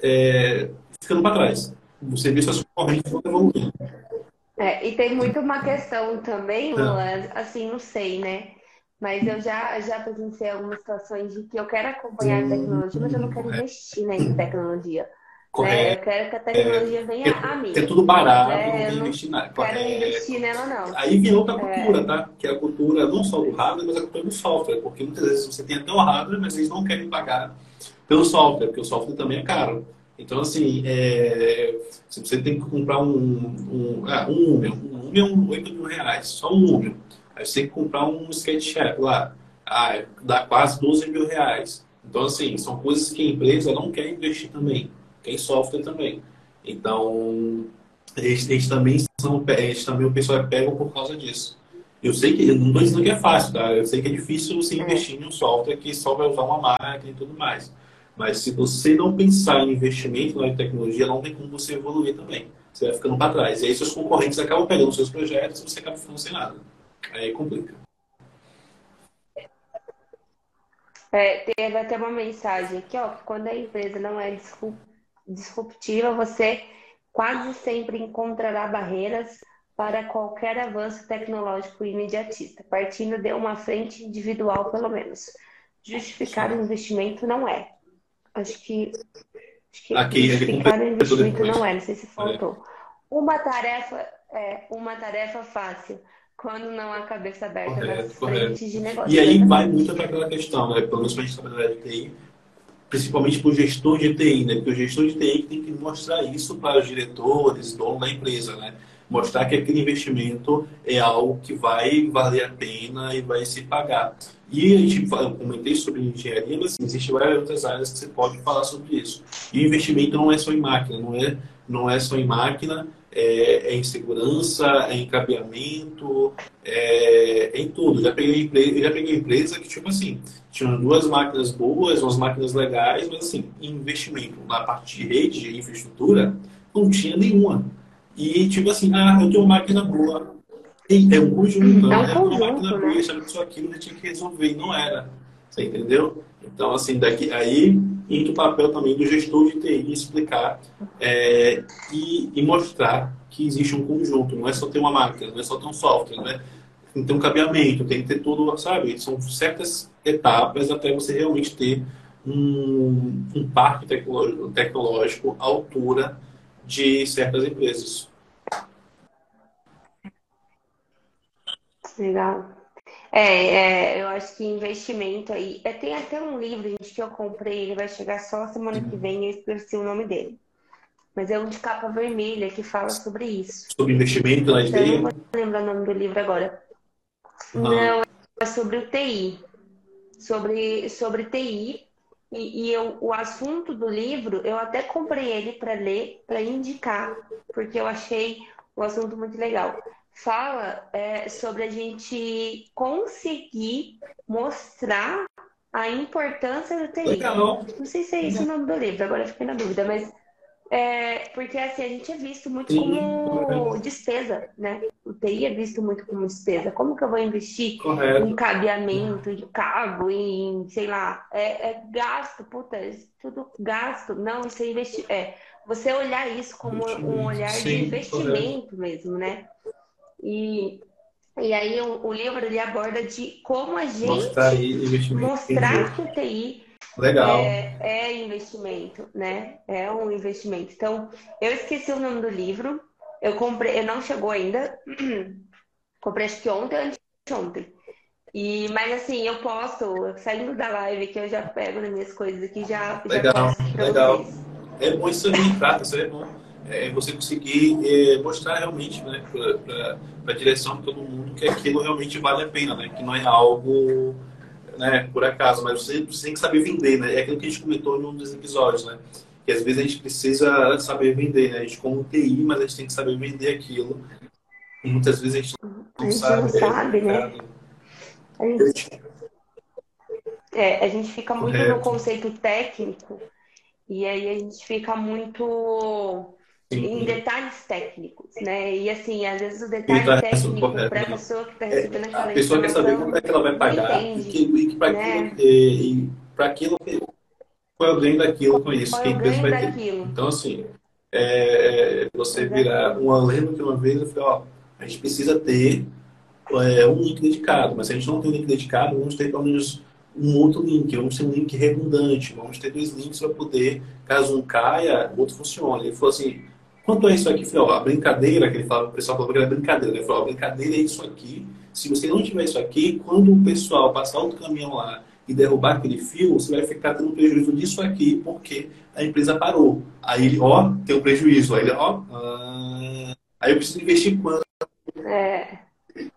é, ficando para trás. O serviço, as correntes vão evoluindo. É, e tem muito uma questão também, é. Luan, assim, não sei, né? Mas eu já, já presenciei algumas situações de que eu quero acompanhar a tecnologia, mas eu não quero investir né, em tecnologia. Né? Eu quero que a tecnologia é, venha é, a mim. É tudo barato, né? não investir nada. Quero investir nela, não. Aí vem outra cultura, é. tá? Que é a cultura não só do hardware, mas a cultura do software. Porque muitas vezes você tem até o hardware, mas eles não querem pagar pelo software, porque o software também é caro. Então, assim, é, se você tem que comprar um, um, ah, um Lumion, um Lumion, 8 mil reais, só um Lumion. Aí você tem que comprar um SketchUp lá, ah, dá quase 12 mil reais. Então, assim, são coisas que a empresa não quer investir também tem software também. Então, eles, eles também são, eles também o pessoal é pego por causa disso. Eu sei que, não estou dizendo que é fácil, tá? Eu sei que é difícil você é. investir em um software que só vai usar uma máquina e tudo mais. Mas se você não pensar em investimento na tecnologia, não tem como você evoluir também. Você vai ficando para trás. E aí seus concorrentes acabam pegando seus projetos e você acaba ficando sem nada. Aí complica. É, teve até uma mensagem aqui, ó, que quando a empresa não é disruptiva, você quase sempre encontrará barreiras para qualquer avanço tecnológico imediatista, partindo de uma frente individual, pelo menos. Justificar o investimento não é. Acho que, acho que aqui, justificar o investimento não é, não sei se faltou. É. Uma tarefa é uma tarefa fácil quando não há cabeça aberta correto, nas correto. frentes de negócio. E aí vai muito para aquela questão, né? Pelo menos para a gente trabalhar de TI, principalmente para o gestor de TI, né? Porque o gestor de TI tem que mostrar isso para os diretores, dono da empresa, né? Mostrar que aquele investimento é algo que vai valer a pena e vai se pagar. E a gente eu comentei sobre engenharia, mas assim, existem várias outras áreas que você pode falar sobre isso. E o investimento não é só em máquina, não é, não é só em máquina, é, é em segurança, é em cabeamento, é, é em tudo. Já peguei, empresa, já peguei empresa que, tipo assim, tinha duas máquinas boas, umas máquinas legais, mas assim, investimento na parte de rede, de infraestrutura, não tinha nenhuma. E tipo assim, ah, eu tenho uma máquina boa. E é um conjunto, não é, um uma máquina boa, né? que só aquilo tinha que resolver, e não era. Você entendeu? Então, assim, daqui aí entra o papel também do gestor de TI explicar é, e, e, mostrar que existe um conjunto, não é só ter uma máquina, não é só ter um software, né? tem que ter um cabeamento, tem que ter tudo, sabe? São certas etapas até você realmente ter um, um parque tecnológico, tecnológico à altura de certas empresas. Legal. É, é, eu acho que investimento aí. É, tem até um livro, gente, que eu comprei, ele vai chegar só semana que vem, eu esqueci o nome dele. Mas é um de capa vermelha que fala sobre isso. Sobre investimento na então, Eu não vou lembrar o nome do livro agora. Não, não é sobre o TI. Sobre, sobre TI. E, e eu, o assunto do livro, eu até comprei ele para ler, para indicar, porque eu achei o assunto muito legal fala é, sobre a gente conseguir mostrar a importância do TI. Legal. Não sei se é esse o nome do livro, agora fiquei na dúvida, mas é, porque assim, a gente é visto muito Sim. como despesa, né? O TI é visto muito como despesa. Como que eu vou investir Correto. em cabeamento, em cabo, em, sei lá, é, é gasto, puta, tudo gasto. Não, isso é investir. É, você olhar isso como um olhar Sim, de investimento correto. mesmo, né? E, e aí o, o, livro ele aborda de como a gente mostrar, mostrar que o TI Legal. É, é, investimento, né? É um investimento. Então, eu esqueci o nome do livro. Eu comprei, eu não chegou ainda. comprei acho que ontem antes de ontem. E, mas assim, eu posso, saindo da live que eu já pego nas minhas coisas aqui, já. Legal, já legal. É bom isso também, prata, isso é bom é você conseguir é, mostrar realmente né, para a direção de todo mundo que aquilo realmente vale a pena, né? que não é algo né, por acaso, mas você, você tem que saber vender. Né? É aquilo que a gente comentou em um dos episódios, né? que às vezes a gente precisa saber vender. Né? A gente, como TI, mas a gente tem que saber vender aquilo. E muitas vezes a gente não, a gente sabe. Não sabe é né? A gente, é, a gente fica muito Correto. no conceito técnico e aí a gente fica muito em detalhes técnicos, né? E assim, às vezes o detalhe tá técnico para a pessoa que está recebendo aquela A pessoa quer saber quanto é que ela vai pagar entende, e, que, para né? aquilo, aquilo qual é o ganho daquilo com isso, quem pensa vai ter. Então, assim, é, você virar um aleno que uma vez eu falei, ó, a gente precisa ter é, um link dedicado, mas se a gente não tem um link dedicado, vamos ter pelo menos um outro link, vamos ter um link redundante, vamos ter dois links para poder, caso um caia, o outro funcione. Ele falou assim, Quanto a isso aqui, falei, ó, a brincadeira, que ele fala, o pessoal falou que era brincadeira. Ele falou, a brincadeira é isso aqui. Se você não tiver isso aqui, quando o pessoal passar outro caminhão lá e derrubar aquele fio, você vai ficar tendo prejuízo disso aqui, porque a empresa parou. Aí ele, ó, tem um prejuízo. Aí ele, ó, ah, aí eu preciso investir quanto? É.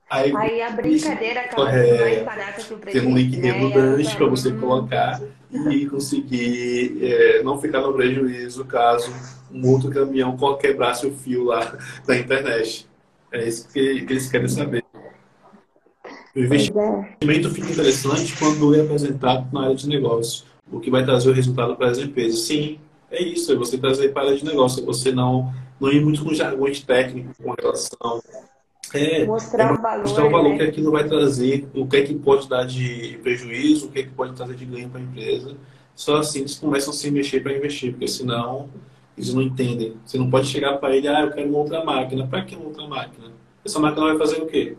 Aí, aí, a brincadeira acaba o prejuízo. Tem um link né? redundante para você colocar e conseguir é, não ficar no prejuízo caso um outro caminhão quebrasse o fio lá da internet. É isso que, que eles querem saber. O investimento fica interessante quando é apresentado na área de negócio, o que vai trazer o resultado para as empresas. Sim, é isso, é você trazer para a área de negócio, é você não, não ir muito com jargões técnicos com relação. É, mostrar é, o valor, mostrar o valor né? que aquilo vai trazer, o que é que pode dar de prejuízo, o que é que pode trazer de ganho para a empresa. Só assim eles começam a se mexer para investir, porque senão eles não entendem. Você não pode chegar para ele, ah, eu quero uma outra máquina. Para que uma outra máquina? essa máquina vai fazer o quê?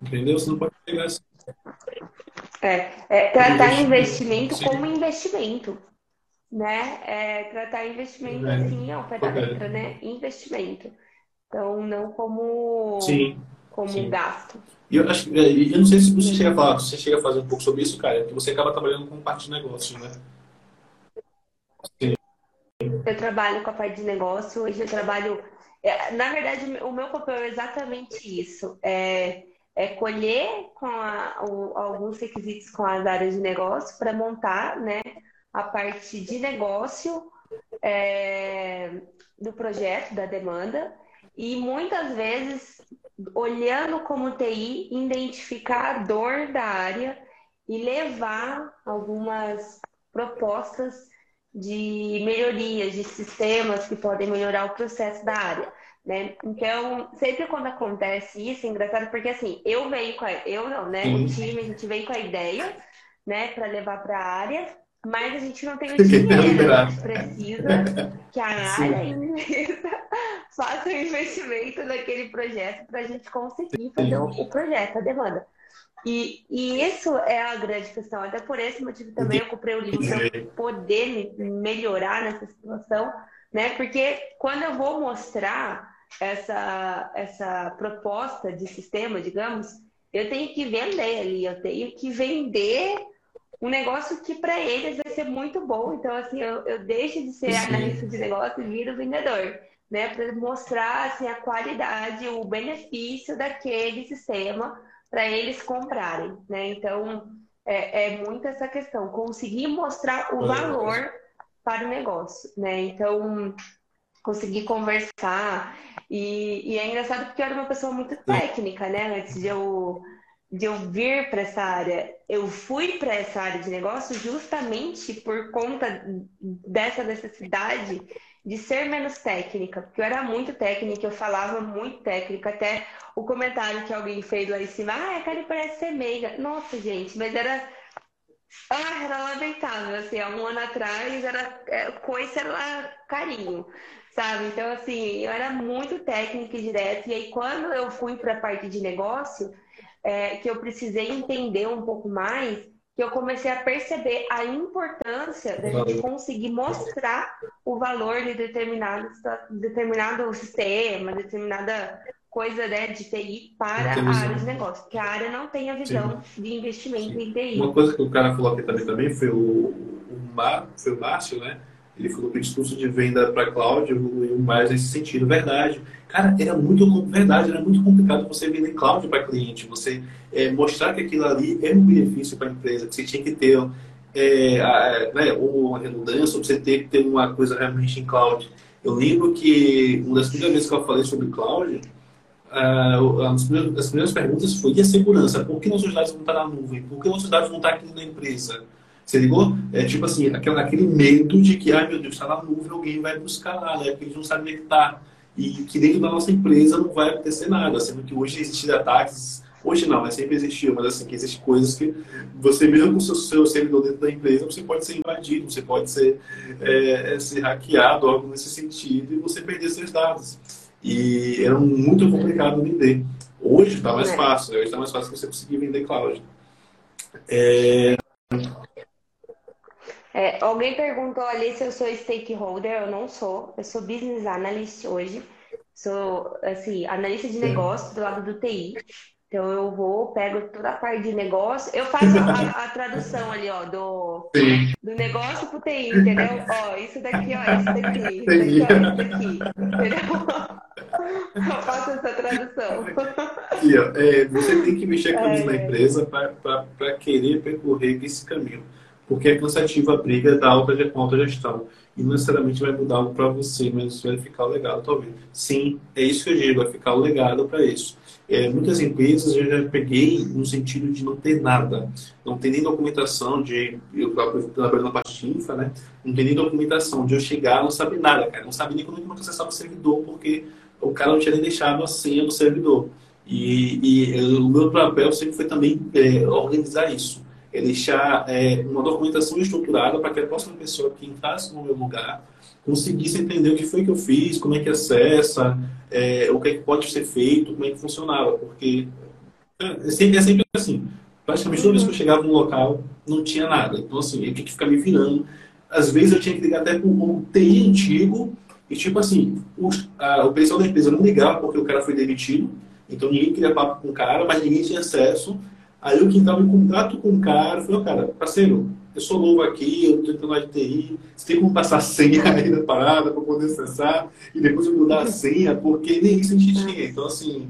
Entendeu? Você não pode pegar assim. É, é tratar investimento Sim. como investimento, né? É, tratar investimento é. assim, ó, da letra, né? Investimento. Então, não como, Sim. como Sim. gasto. E eu, acho, é, eu não sei se você chega a falar, você chega a fazer um pouco sobre isso, cara, porque você acaba trabalhando com parte de negócio, né? Sim. Eu trabalho com a parte de negócio, hoje eu trabalho. É, na verdade, o meu papel é exatamente isso. É, é colher com a, o, alguns requisitos com as áreas de negócio para montar né, a parte de negócio é, do projeto, da demanda, e muitas vezes, olhando como TI, identificar a dor da área e levar algumas propostas de melhorias, de sistemas que podem melhorar o processo da área. Né? Então, sempre quando acontece isso, é engraçado, porque assim, eu venho com a, eu não, né? Sim. O time, a gente vem com a ideia, né, para levar para a área, mas a gente não tem o dinheiro. A gente precisa que a área investa, faça o investimento naquele projeto para a gente conseguir fazer o, o, projeto, a demanda. E, e isso é a grande questão. Até por esse motivo também eu comprei o livro para poder melhorar nessa situação, né? Porque quando eu vou mostrar essa, essa proposta de sistema, digamos, eu tenho que vender ali, eu tenho que vender um negócio que para eles vai ser muito bom. Então, assim, eu, eu deixo de ser Sim. analista de negócio e viro vendedor, né? Para mostrar assim, a qualidade, o benefício daquele sistema para eles comprarem, né? Então, é, é muito essa questão, conseguir mostrar o valor para o negócio, né? Então, conseguir conversar. E, e, é engraçado porque eu era uma pessoa muito técnica, né? Antes de eu de eu vir para essa área, eu fui para essa área de negócio justamente por conta dessa necessidade de ser menos técnica, porque eu era muito técnica, eu falava muito técnica, até o comentário que alguém fez lá em cima, ah, a Karen parece ser meiga. Nossa, gente, mas era ah, era lamentável, assim, há um ano atrás era é, coisa era carinho, sabe? Então, assim, eu era muito técnica e direta, e aí quando eu fui para a parte de negócio, é, que eu precisei entender um pouco mais, que eu comecei a perceber a importância da gente conseguir mostrar o valor de determinado, determinado sistema, determinada coisa né, de TI para a área de negócio, porque a área não tem a visão Sim. de investimento Sim. em TI. Uma coisa que o cara falou aqui também, também foi o, o, Mar, foi o Márcio, né? Ele falou que o discurso de venda para cloud evoluiu mais nesse sentido. Verdade. Cara, era muito verdade, era muito complicado você vender cloud para cliente, você é, mostrar que aquilo ali é um benefício para a empresa, que você tinha que ter é, a, né, uma redundância, você ter que ter uma coisa realmente em cloud. Eu lembro que uma das primeiras vezes que eu falei sobre cloud, uh, as, primeiras, as primeiras perguntas foi e a segurança? Por que nossos dados não estão tá na nuvem? Por que nossos dados não estão tá aqui na empresa? Você ligou? É tipo assim, aquele, aquele medo de que, ai meu Deus, está na nuvem, alguém vai buscar lá, né? Porque eles não sabem onde é está e que dentro da nossa empresa não vai acontecer nada, sendo que hoje existem ataques, hoje não, mas sempre existiu, mas assim, que existem coisas que você mesmo com o seu, seu servidor dentro da empresa, você pode ser invadido, você pode ser, é, é ser hackeado, algo nesse sentido, e você perder seus dados. E era muito complicado vender. Hoje está mais é. fácil, né? hoje está mais fácil você conseguir vender cloud. É... É, alguém perguntou ali se eu sou stakeholder, eu não sou. Eu sou business analyst hoje. Sou, assim, analista de negócio do lado do TI. Então eu vou, pego toda a parte de negócio, eu faço a, a tradução ali, ó, do, do negócio pro TI, entendeu? Ó, isso daqui, ó, isso daqui, isso daqui, ó, isso daqui, entendeu? Eu faço essa tradução. E, ó, é, você tem que mexer com isso é. na empresa para querer percorrer esse caminho porque é cansativa a briga da alta, alta gestão. E não necessariamente vai mudar algo para você, mas vai ficar legado, talvez. Sim, é isso que eu digo, vai ficar legado para isso. É, muitas empresas eu já peguei no sentido de não ter nada, não tem nem documentação de. Eu trabalho na parte de infra, né? Não tem nem documentação de eu chegar, não sabe nada, cara. Não sabe nem como é que acessava o servidor, porque o cara não tinha nem deixado a senha do servidor. E, e o meu papel sempre foi também é, organizar isso é deixar é, uma documentação estruturada para que a próxima pessoa que entrasse no meu lugar conseguisse entender o que foi que eu fiz, como é que acessa, é, o que, é que pode ser feito, como é que funcionava, porque é sempre, é sempre assim. Praticamente toda vez que eu chegava no local, não tinha nada. Então, assim, eu tinha que ficar me virando. Às vezes eu tinha que ligar até para um TI antigo, e tipo assim, a, o pessoal da empresa não ligava porque o cara foi demitido, então ninguém queria papo com o cara, mas ninguém tinha acesso. Aí eu que entrava em contato com o cara, falei, cara, parceiro, eu sou novo aqui, eu estou entrando na TI, você tem como passar a senha aí da parada para poder acessar e depois eu mudar a senha, porque nem isso a gente tinha. Então, assim,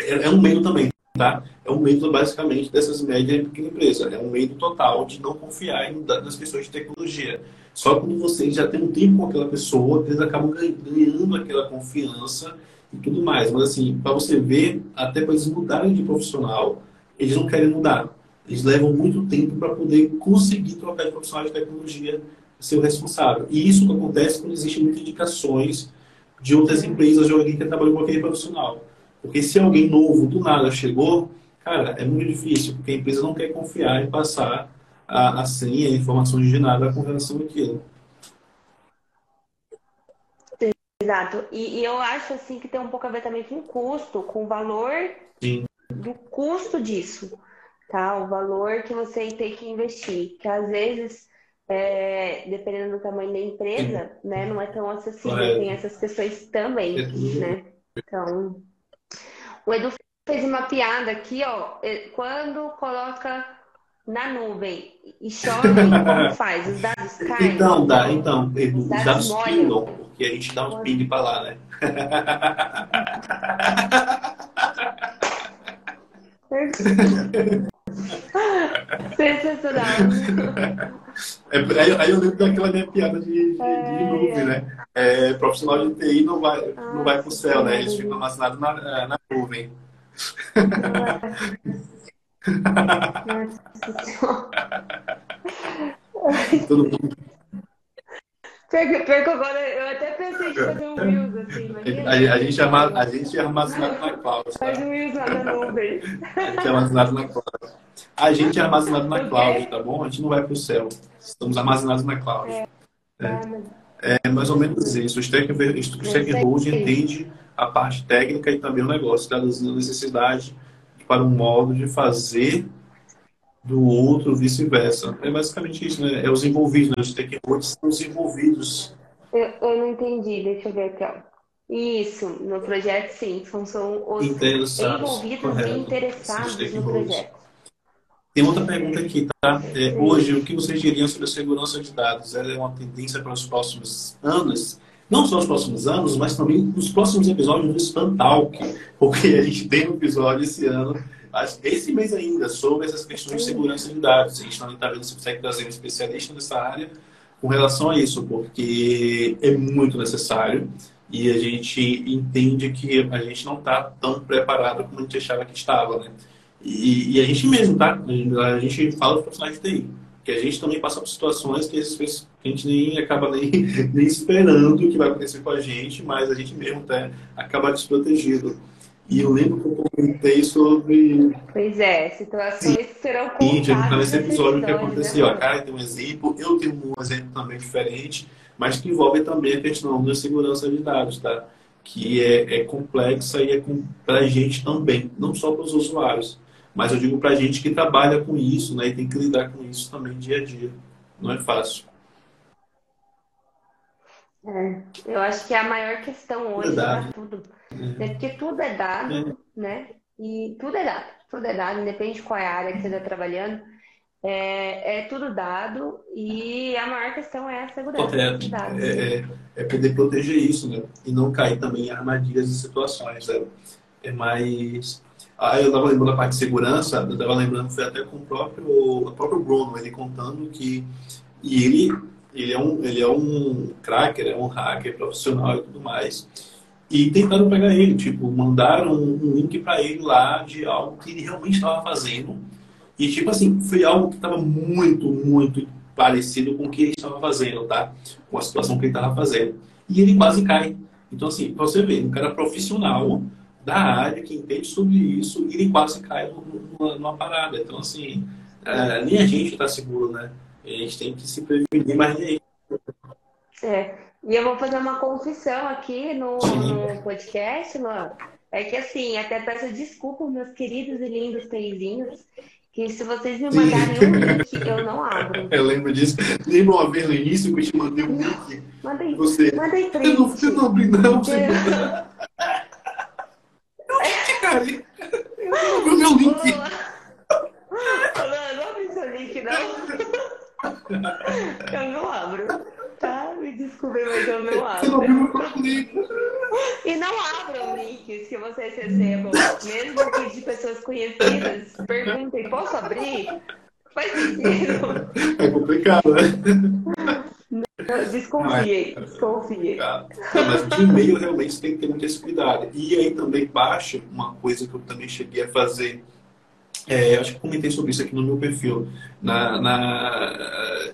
é, é um medo também, tá? É um medo basicamente dessas médias e pequenas empresas. É um medo total de não confiar em, nas questões de tecnologia. Só quando você já tem um tempo com aquela pessoa, eles acabam ganhando aquela confiança e tudo mais. Mas, assim, para você ver, até para eles mudarem de profissional, eles não querem mudar. Eles levam muito tempo para poder conseguir trocar de profissional de tecnologia ser o responsável. E isso acontece quando existem muitas indicações de outras empresas de alguém que trabalhou com aquele profissional. Porque se alguém novo do nada chegou, cara, é muito difícil, porque a empresa não quer confiar e passar a, a senha, informações de nada com relação àquilo. Exato. E, e, eu acho assim que tem um pouco a ver também com custo, com valor Sim. Do custo disso, tá? O valor que você tem que investir. Que às vezes, é, dependendo do tamanho da empresa, né, não é tão acessível. É. Tem essas questões também, é né? Então, o Edu fez uma piada aqui, ó. Quando coloca na nuvem e chove, como faz? Os dados caem? Então, dá, então, Edu, os dados, dados pingam que a gente dá uns ping para lá, né? Sensacional. É, aí, aí, eu lembro daquela minha piada de, de, é, de nuvem, é. né? É, profissional de TI não vai, ah, não vai pro céu, né? Eles ficam armazenados na, é, na nuvem. Todo mundo Perco, agora, eu até pensei em fazer um Reels assim, imagina. A, a, gente, arma, a gente é armazenado na cloud. Tá? Faz um Reels lá na nuvem. A gente é armazenado na cloud. A gente é armazenado na cloud, tá bom? A gente não vai para o céu. Estamos armazenados na cloud. É, é. é mais ou menos isso. O stakeholder entende a parte técnica e também o negócio, traduzindo a necessidade para um modo de fazer do outro, vice-versa. É basicamente isso, né? É os envolvidos, né? Os stakeholders são os envolvidos. Eu, eu não entendi, deixa eu ver aqui, ó. Isso, no projeto sim, são, são os envolvidos correto. e interessados no projeto. Tem outra pergunta aqui, tá? É, hoje, o que vocês diriam sobre a segurança de dados? Ela é uma tendência para os próximos anos? Não só os próximos anos, mas também nos próximos episódios do Spam Talk, porque a gente tem um episódio esse ano esse mês ainda, sobre essas questões de segurança de dados. A gente também está vendo se consegue trazer um especialista nessa área com relação a isso, porque é muito necessário e a gente entende que a gente não está tão preparado como a gente achava que estava, né? E, e a gente mesmo, tá? A gente fala dos profissionais de TI, que a gente também passa por situações que, vezes, a gente nem acaba nem, nem esperando que vai acontecer com a gente, mas a gente mesmo até acaba desprotegido. E eu lembro que eu comentei sobre. Pois é, situações Sim. serão contadas. Sim, nesse episódio que aconteceu. Né? A cara tem um exemplo, eu tenho um exemplo também diferente, mas que envolve também a questão da segurança de dados, tá? Que é, é complexa e é para a gente também, não só para os usuários, mas eu digo para a gente que trabalha com isso, né? E tem que lidar com isso também dia a dia. Não é fácil. É, eu acho que é a maior questão hoje para tudo né? Porque tudo é dado, né? E tudo é dado, tudo é dado, independente de qual é a área que você está trabalhando. É, é, tudo dado e a maior questão é a segurança é. É, é, é, poder proteger isso, né? E não cair também em armadilhas e situações. Né? É mais. Ah, eu estava lembrando da parte de segurança, eu estava lembrando, foi até com o próprio, o próprio Bruno, ele contando que. E ele, ele, é um, ele é um cracker, é um hacker profissional e tudo mais. E tentaram pegar ele, tipo, mandaram um link para ele lá de algo que ele realmente estava fazendo. E, tipo assim, foi algo que estava muito, muito parecido com o que ele estava fazendo, tá? Com a situação que ele estava fazendo. E ele quase cai. Então, assim, pra você ver, um cara profissional da área, que entende sobre isso, ele quase cai numa, numa parada. Então, assim, é, nem a gente está seguro, né? A gente tem que se prevenir, mas nem É. E eu vou fazer uma confissão aqui no, no podcast, Luan. É que assim, até peço desculpa, meus queridos e lindos peizinhos, que se vocês me mandarem um link, eu não abro. Eu lembro disso. Lembra uma vez no início que eu te mandei um link? Mandei, Você. mandei print. Eu não, eu não abri, não. Você Eu- link, cara. Eu não abri o meu link. Luan, não abre seu link, não. Eu não abro. Tá? Me desculpe, mas eu não Você não abro. abriu o link. E não abram links que vocês recebam, mesmo que de pessoas conhecidas. Perguntem, posso abrir? Faz sentido. É complicado, né? Desconfiei, desconfiei. Tá. Não, mas de e-mail realmente tem que ter muito esse cuidado. E aí também baixa uma coisa que eu também cheguei a fazer. É, acho que comentei sobre isso aqui no meu perfil. Na, na-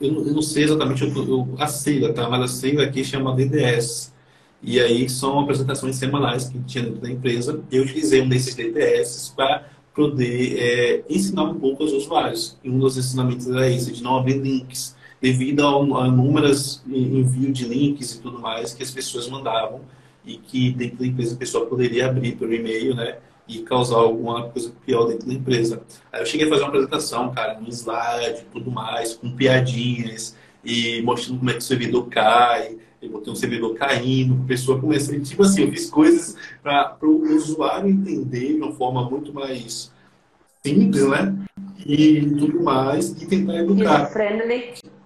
eu, não, eu não sei exatamente eu, eu- a sigla, tá? Mas a sigla aqui chama DDS. E aí são apresentações semanais que tinha dentro da empresa. Eu utilizei um desses DDS para poder é, ensinar um pouco aos usuários. E um dos ensinamentos era esse, de não abrir links devido ao- a inúmeras envio de links e tudo mais que as pessoas mandavam e que dentro da empresa a pessoa poderia abrir pelo e-mail, né? E causar alguma coisa pior dentro da empresa. Aí eu cheguei a fazer uma apresentação, cara, um slide tudo mais, com piadinhas e mostrando como é que o servidor cai. Eu botei um servidor caindo, a pessoa começa, tipo assim, eu fiz coisas para o usuário entender de uma forma muito mais simples, né? E tudo mais, e tentar educar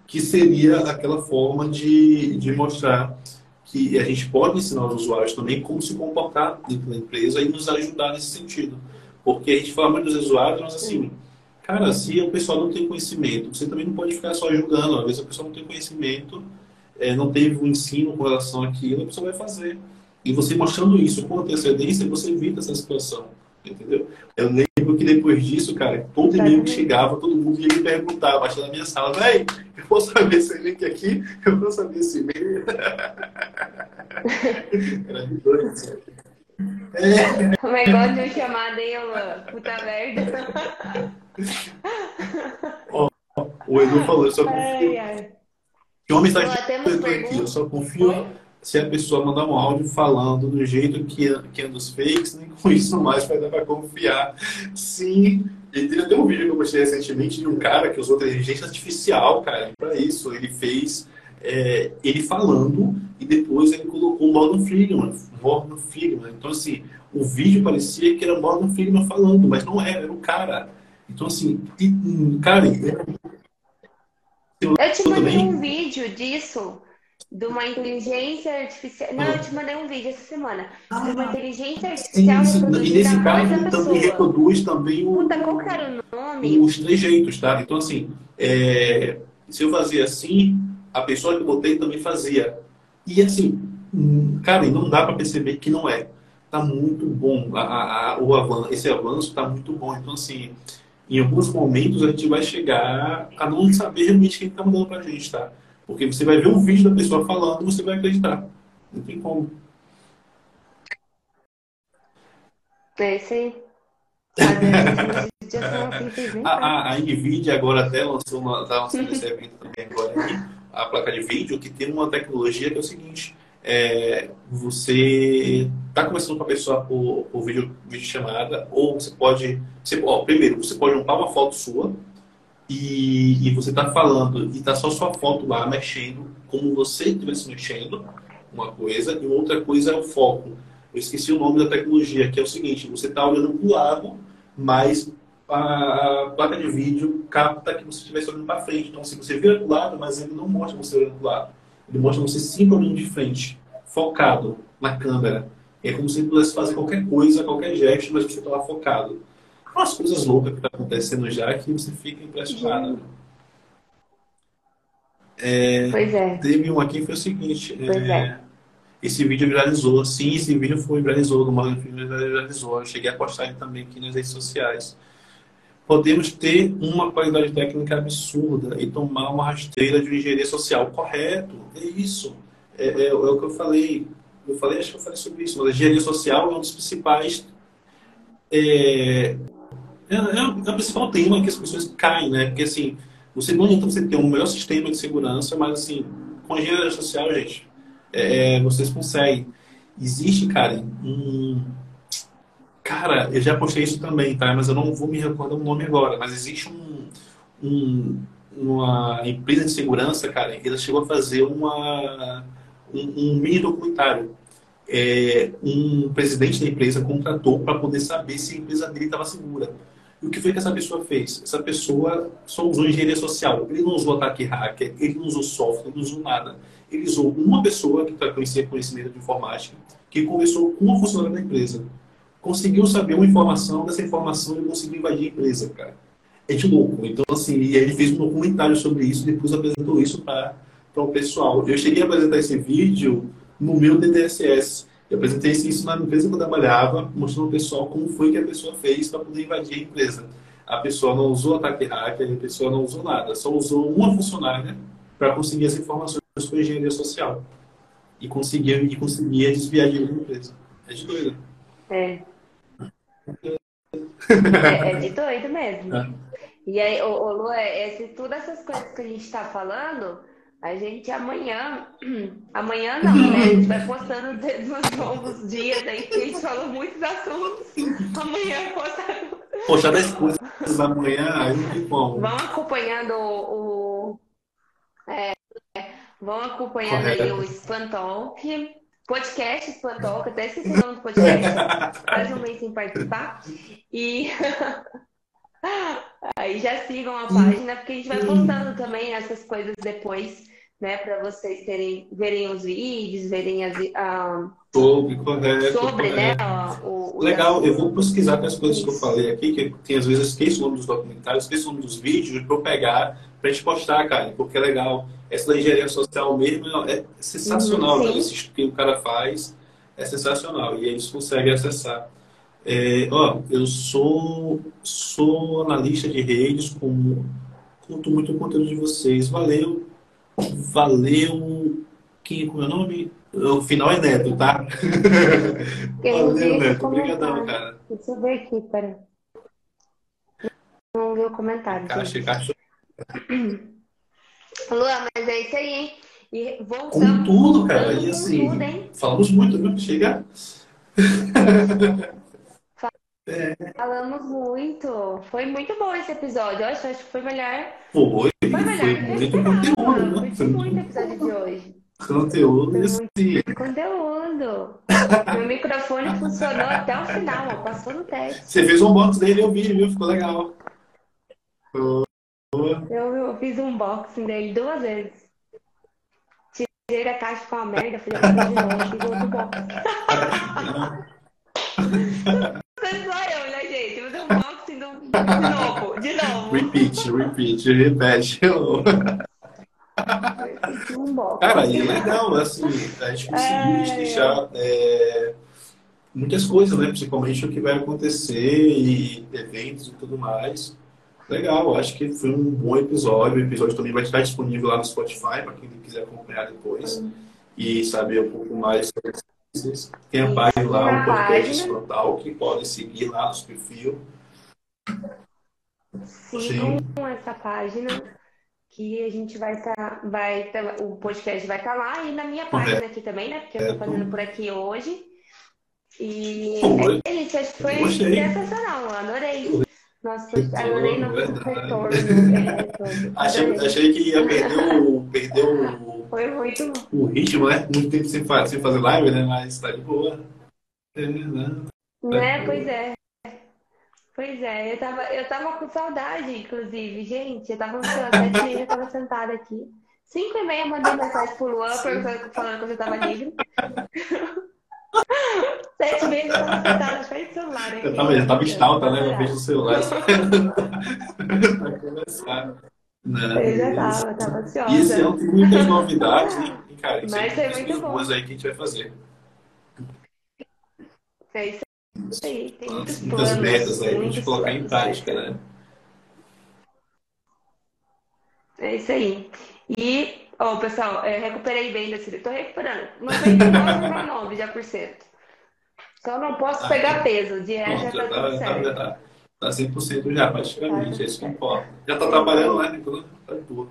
que seria aquela forma de, de mostrar que a gente pode ensinar os usuários também como se comportar dentro da empresa e nos ajudar nesse sentido. Porque a gente fala muito dos usuários, mas assim, cara, se o pessoal não tem conhecimento, você também não pode ficar só julgando. Às vezes a pessoa não tem conhecimento, eh, não teve um ensino com relação àquilo, a pessoa vai fazer. E você mostrando isso com antecedência, você evita essa situação. Entendeu? Eu lembro que depois disso, cara, todo e-mail que chegava, todo mundo ia me perguntar, baixando na minha sala, véi, eu posso saber esse link aqui? Eu posso saber esse e-mail? Era de doido. É, O negócio de chamada aí, Luan. Puta merda. o Edu falou, eu só confio. Ai, ai. Uma mensagem aqui, eu só confio se a pessoa mandar um áudio falando do jeito que, que é dos fakes, nem com isso mais vai dar pra confiar. Sim, e teve até um vídeo que eu postei recentemente de um cara que usou inteligência artificial, cara, para isso. Ele fez é, ele falando e depois ele colocou o Morgan Freeman, Morgan Freeman. Então, assim, o vídeo parecia que era Morgan Freeman falando, mas não era, era o cara. Então, assim, e, hum, cara, Eu te Tudo mandei um vídeo disso, de uma inteligência artificial. Não, eu te mandei um vídeo essa semana. De uma inteligência sim, artificial sim, e reproduzir nesse caso também pessoa. reproduz também o, Puta, qual que era o nome? os trejeitos, tá? Então, assim, é, se eu fazia assim, a pessoa que eu botei também fazia. E, assim, cara, e não dá para perceber que não é. Tá muito bom. A, a- a- o avanço, esse avanço tá muito bom. Então, assim, em alguns momentos a gente vai chegar a não saber realmente quem tá mandando pra gente, tá? Porque você vai ver um vídeo da pessoa falando você vai acreditar. Não tem como. É isso aí. A, a, a NVIDIA agora até lançou, uma, tá lançando esse evento também agora aí, a placa de vídeo, que tem uma tecnologia que é o seguinte, é, você está conversando com a pessoa por, por vídeo, vídeo chamada, ou você pode, você, ó, primeiro, você pode juntar uma foto sua e, e você está falando e está só sua foto lá mexendo, como você estivesse mexendo, uma coisa, e outra coisa é o foco. Eu esqueci o nome da tecnologia, que é o seguinte, você está olhando para o lado, mas a placa de vídeo capta que você estivesse olhando para frente. Então, se você vira para o lado, mas ele não mostra você olhando para o lado. Ele mostra você sempre olhando de frente, focado na câmera. É como se ele pudesse fazer qualquer coisa, qualquer gesto, mas você está lá focado. Umas coisas loucas que está acontecendo já que você fica impressionado. É, Pois é. teve um aqui que foi o seguinte. Pois é. Esse vídeo viralizou. Sim, esse vídeo foi viralizou. Do Morgan Freeman viralizou. Eu cheguei a postar ele também aqui nas redes sociais. Podemos ter uma qualidade técnica absurda e tomar uma rasteira de engenharia social. Correto, é isso. É, é- é o que eu falei. Eu falei, acho que eu falei sobre isso. Mas a engenharia social é um dos principais é, é, é, é o principal tema que as pessoas caem, né? Porque assim, você não adianta você ter um melhor sistema de segurança, mas assim, com engenharia social, gente, é, vocês conseguem. Existe, cara, um. Cara, eu já postei isso também, tá? Mas eu não vou me recordar o nome agora. Mas existe um, um uma empresa de segurança, cara, ela chegou a fazer uma, um, um mini documentário. É, um presidente da empresa contratou para poder saber se a empresa dele estava segura. E o que foi que essa pessoa fez? Essa pessoa só usou engenharia social. Ele não usou ataque hacker, ele não usou software, ele não usou nada. Ele usou uma pessoa que conhecia conhecimento de informática, que conversou com uma funcionária da empresa. Conseguiu saber uma informação, dessa informação ele conseguiu invadir a empresa, cara. É de louco. Então, assim, ele fez um documentário sobre isso depois apresentou isso para o pessoal. Eu cheguei a apresentar esse vídeo no meu DDSS. Eu apresentei isso na empresa que eu trabalhava, mostrando ao pessoal como foi que a pessoa fez para poder invadir a empresa. A pessoa não usou ataque hacker, a pessoa não usou nada, só usou uma funcionária para conseguir as informações com engenharia social. E conseguia, e conseguia desviar dinheiro da empresa. É de doido. É. é, é de doido mesmo. É. E aí, ô, ô Lu, é, esse, todas essas coisas que a gente está falando, a gente amanhã, amanhã não, né? A gente vai postando nos longos dias aí, que a gente falou muitos assuntos. Amanhã postando. Poxa, 10 coisas amanhã, aí tem como. Vão acompanhando o. o é, vão acompanhando Correto. aí o Spantalk. Podcast Spantalk, até esqueci o nome do podcast, quase um mês sem participar. E. Aí já sigam a página, porque a gente vai postando também essas coisas depois, né? Para vocês terem, verem os vídeos, verem as. Uh, sobre, correto. Sobre, né, correto. né? O, o, Legal, eu vou pesquisar com as coisas Isso. que eu falei aqui, que tem às vezes esqueço o nome dos documentários, esqueço o nome dos vídeos, para eu pegar, para a gente postar, cara, porque é legal. Essa da engenharia social mesmo é sensacional, uhum, né? Esse que o cara faz é sensacional e eles conseguem acessar. É, ó, eu sou, sou analista de redes, com, curto muito o conteúdo de vocês. Valeu, valeu. Quem, é o nome? O final é Neto, tá? valeu, Neto. Obrigadão, cara. Deixa eu ver aqui, peraí. Não vi o comentário. Caixa, caixa. Luan, mas é isso aí, hein? E voltamos. Com tudo, cara. E assim, tudo, falamos muito, viu? Chega. É. Falamos muito. Foi muito bom esse episódio. Eu acho, acho que foi melhor. Foi. Foi melhor. Foi muito conteúdo. Né? Foi muito episódio de hoje. Conteúdo. Conteúdo. Meu microfone funcionou até o final, ó, passou no teste. Você fez um box dele, eu vi, viu? Ficou legal. Eu, eu fiz um unboxing dele duas vezes. Tirei a caixa com a merda, falei, de novo, fiz outro box. Repeat, repeat, repete. Cara, e é legal, assim, a gente conseguiu é... deixar é, muitas coisas, né? Principalmente o que vai acontecer e eventos e tudo mais. Legal, acho que foi um bom episódio. O episódio também vai estar disponível lá no Spotify para quem quiser acompanhar depois e saber um pouco mais sobre tem a página lá, o podcast frontal, que pode seguir lá no perfil. Sigam Sim. essa página que a gente vai estar, tá, vai tá, o podcast vai estar tá lá e na minha página aqui também, né? Porque eu estou fazendo por aqui hoje. E foi. é isso, acho que foi sensacional, adorei. Nossa, adorei nosso retorno. É, achei, achei que ia perder o, perder o foi muito O ritmo, né? Muito tempo sem, fazer, sem fazer live, né? Mas tá de boa. É, né? né? Pois é. Pois é, eu tava, eu tava com saudade, inclusive, gente. Eu tava ansiosa, sete eu tava sentada aqui. Cinco e meia mandei mensagem pro Luan falando que eu tava livre. Sete meses eu tava sentada frente do celular. Aqui. Eu tava, eu tava estalta, né? Eu vejo o celular. pra começar. Né? Eu já tava, tava ansiosa. E esse ano tem muitas novidades? E, cara, isso Mas é muito bom. aí que a gente vai fazer. É isso aí, tem muitas, muitas metas aí pra gente colocar em prática, né? É isso aí. E, ó, pessoal, eu recuperei bem desse. Tô recuperando. 99,9% já por cento. Só não posso ah, pegar peso. De resto já tá tudo certo. Tá, tá. Tá 100% já, praticamente. É isso que importa. Já tá trabalhando, né? Então, tá boa.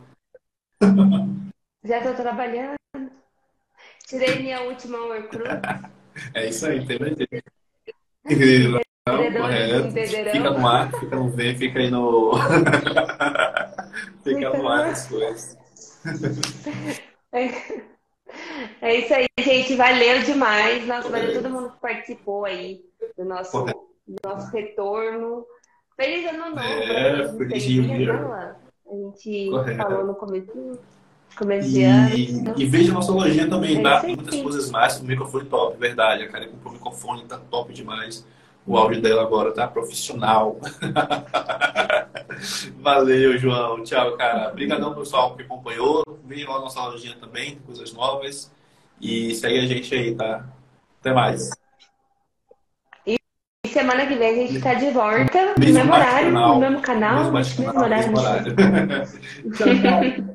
Já tô trabalhando. Tirei minha última workcruz. É isso aí, tem jeito. Não, correto. Fica no ar, fica no V, fica aí no. fica no ar as coisas. É isso aí, gente. Valeu demais. Nossa, valeu todo mundo que participou aí do nosso, do nosso retorno. Feliz ano novo. É, feliz dia. A gente Correto. falou no começo. Ano. E, e veja nossa lojinha também, é tá? Tem muitas coisas mais. O microfone top, verdade. A cara comprou o microfone, tá top demais. O áudio dela agora tá profissional. Valeu, João. Tchau, cara. Obrigadão, pessoal, que acompanhou. Vem lá na nossa lojinha também, coisas novas. E segue a gente aí, tá? Até mais. E semana que vem a gente tá de volta no mesmo horário, no mesmo canal, mesmo, mesmo horário. Mesmo horário.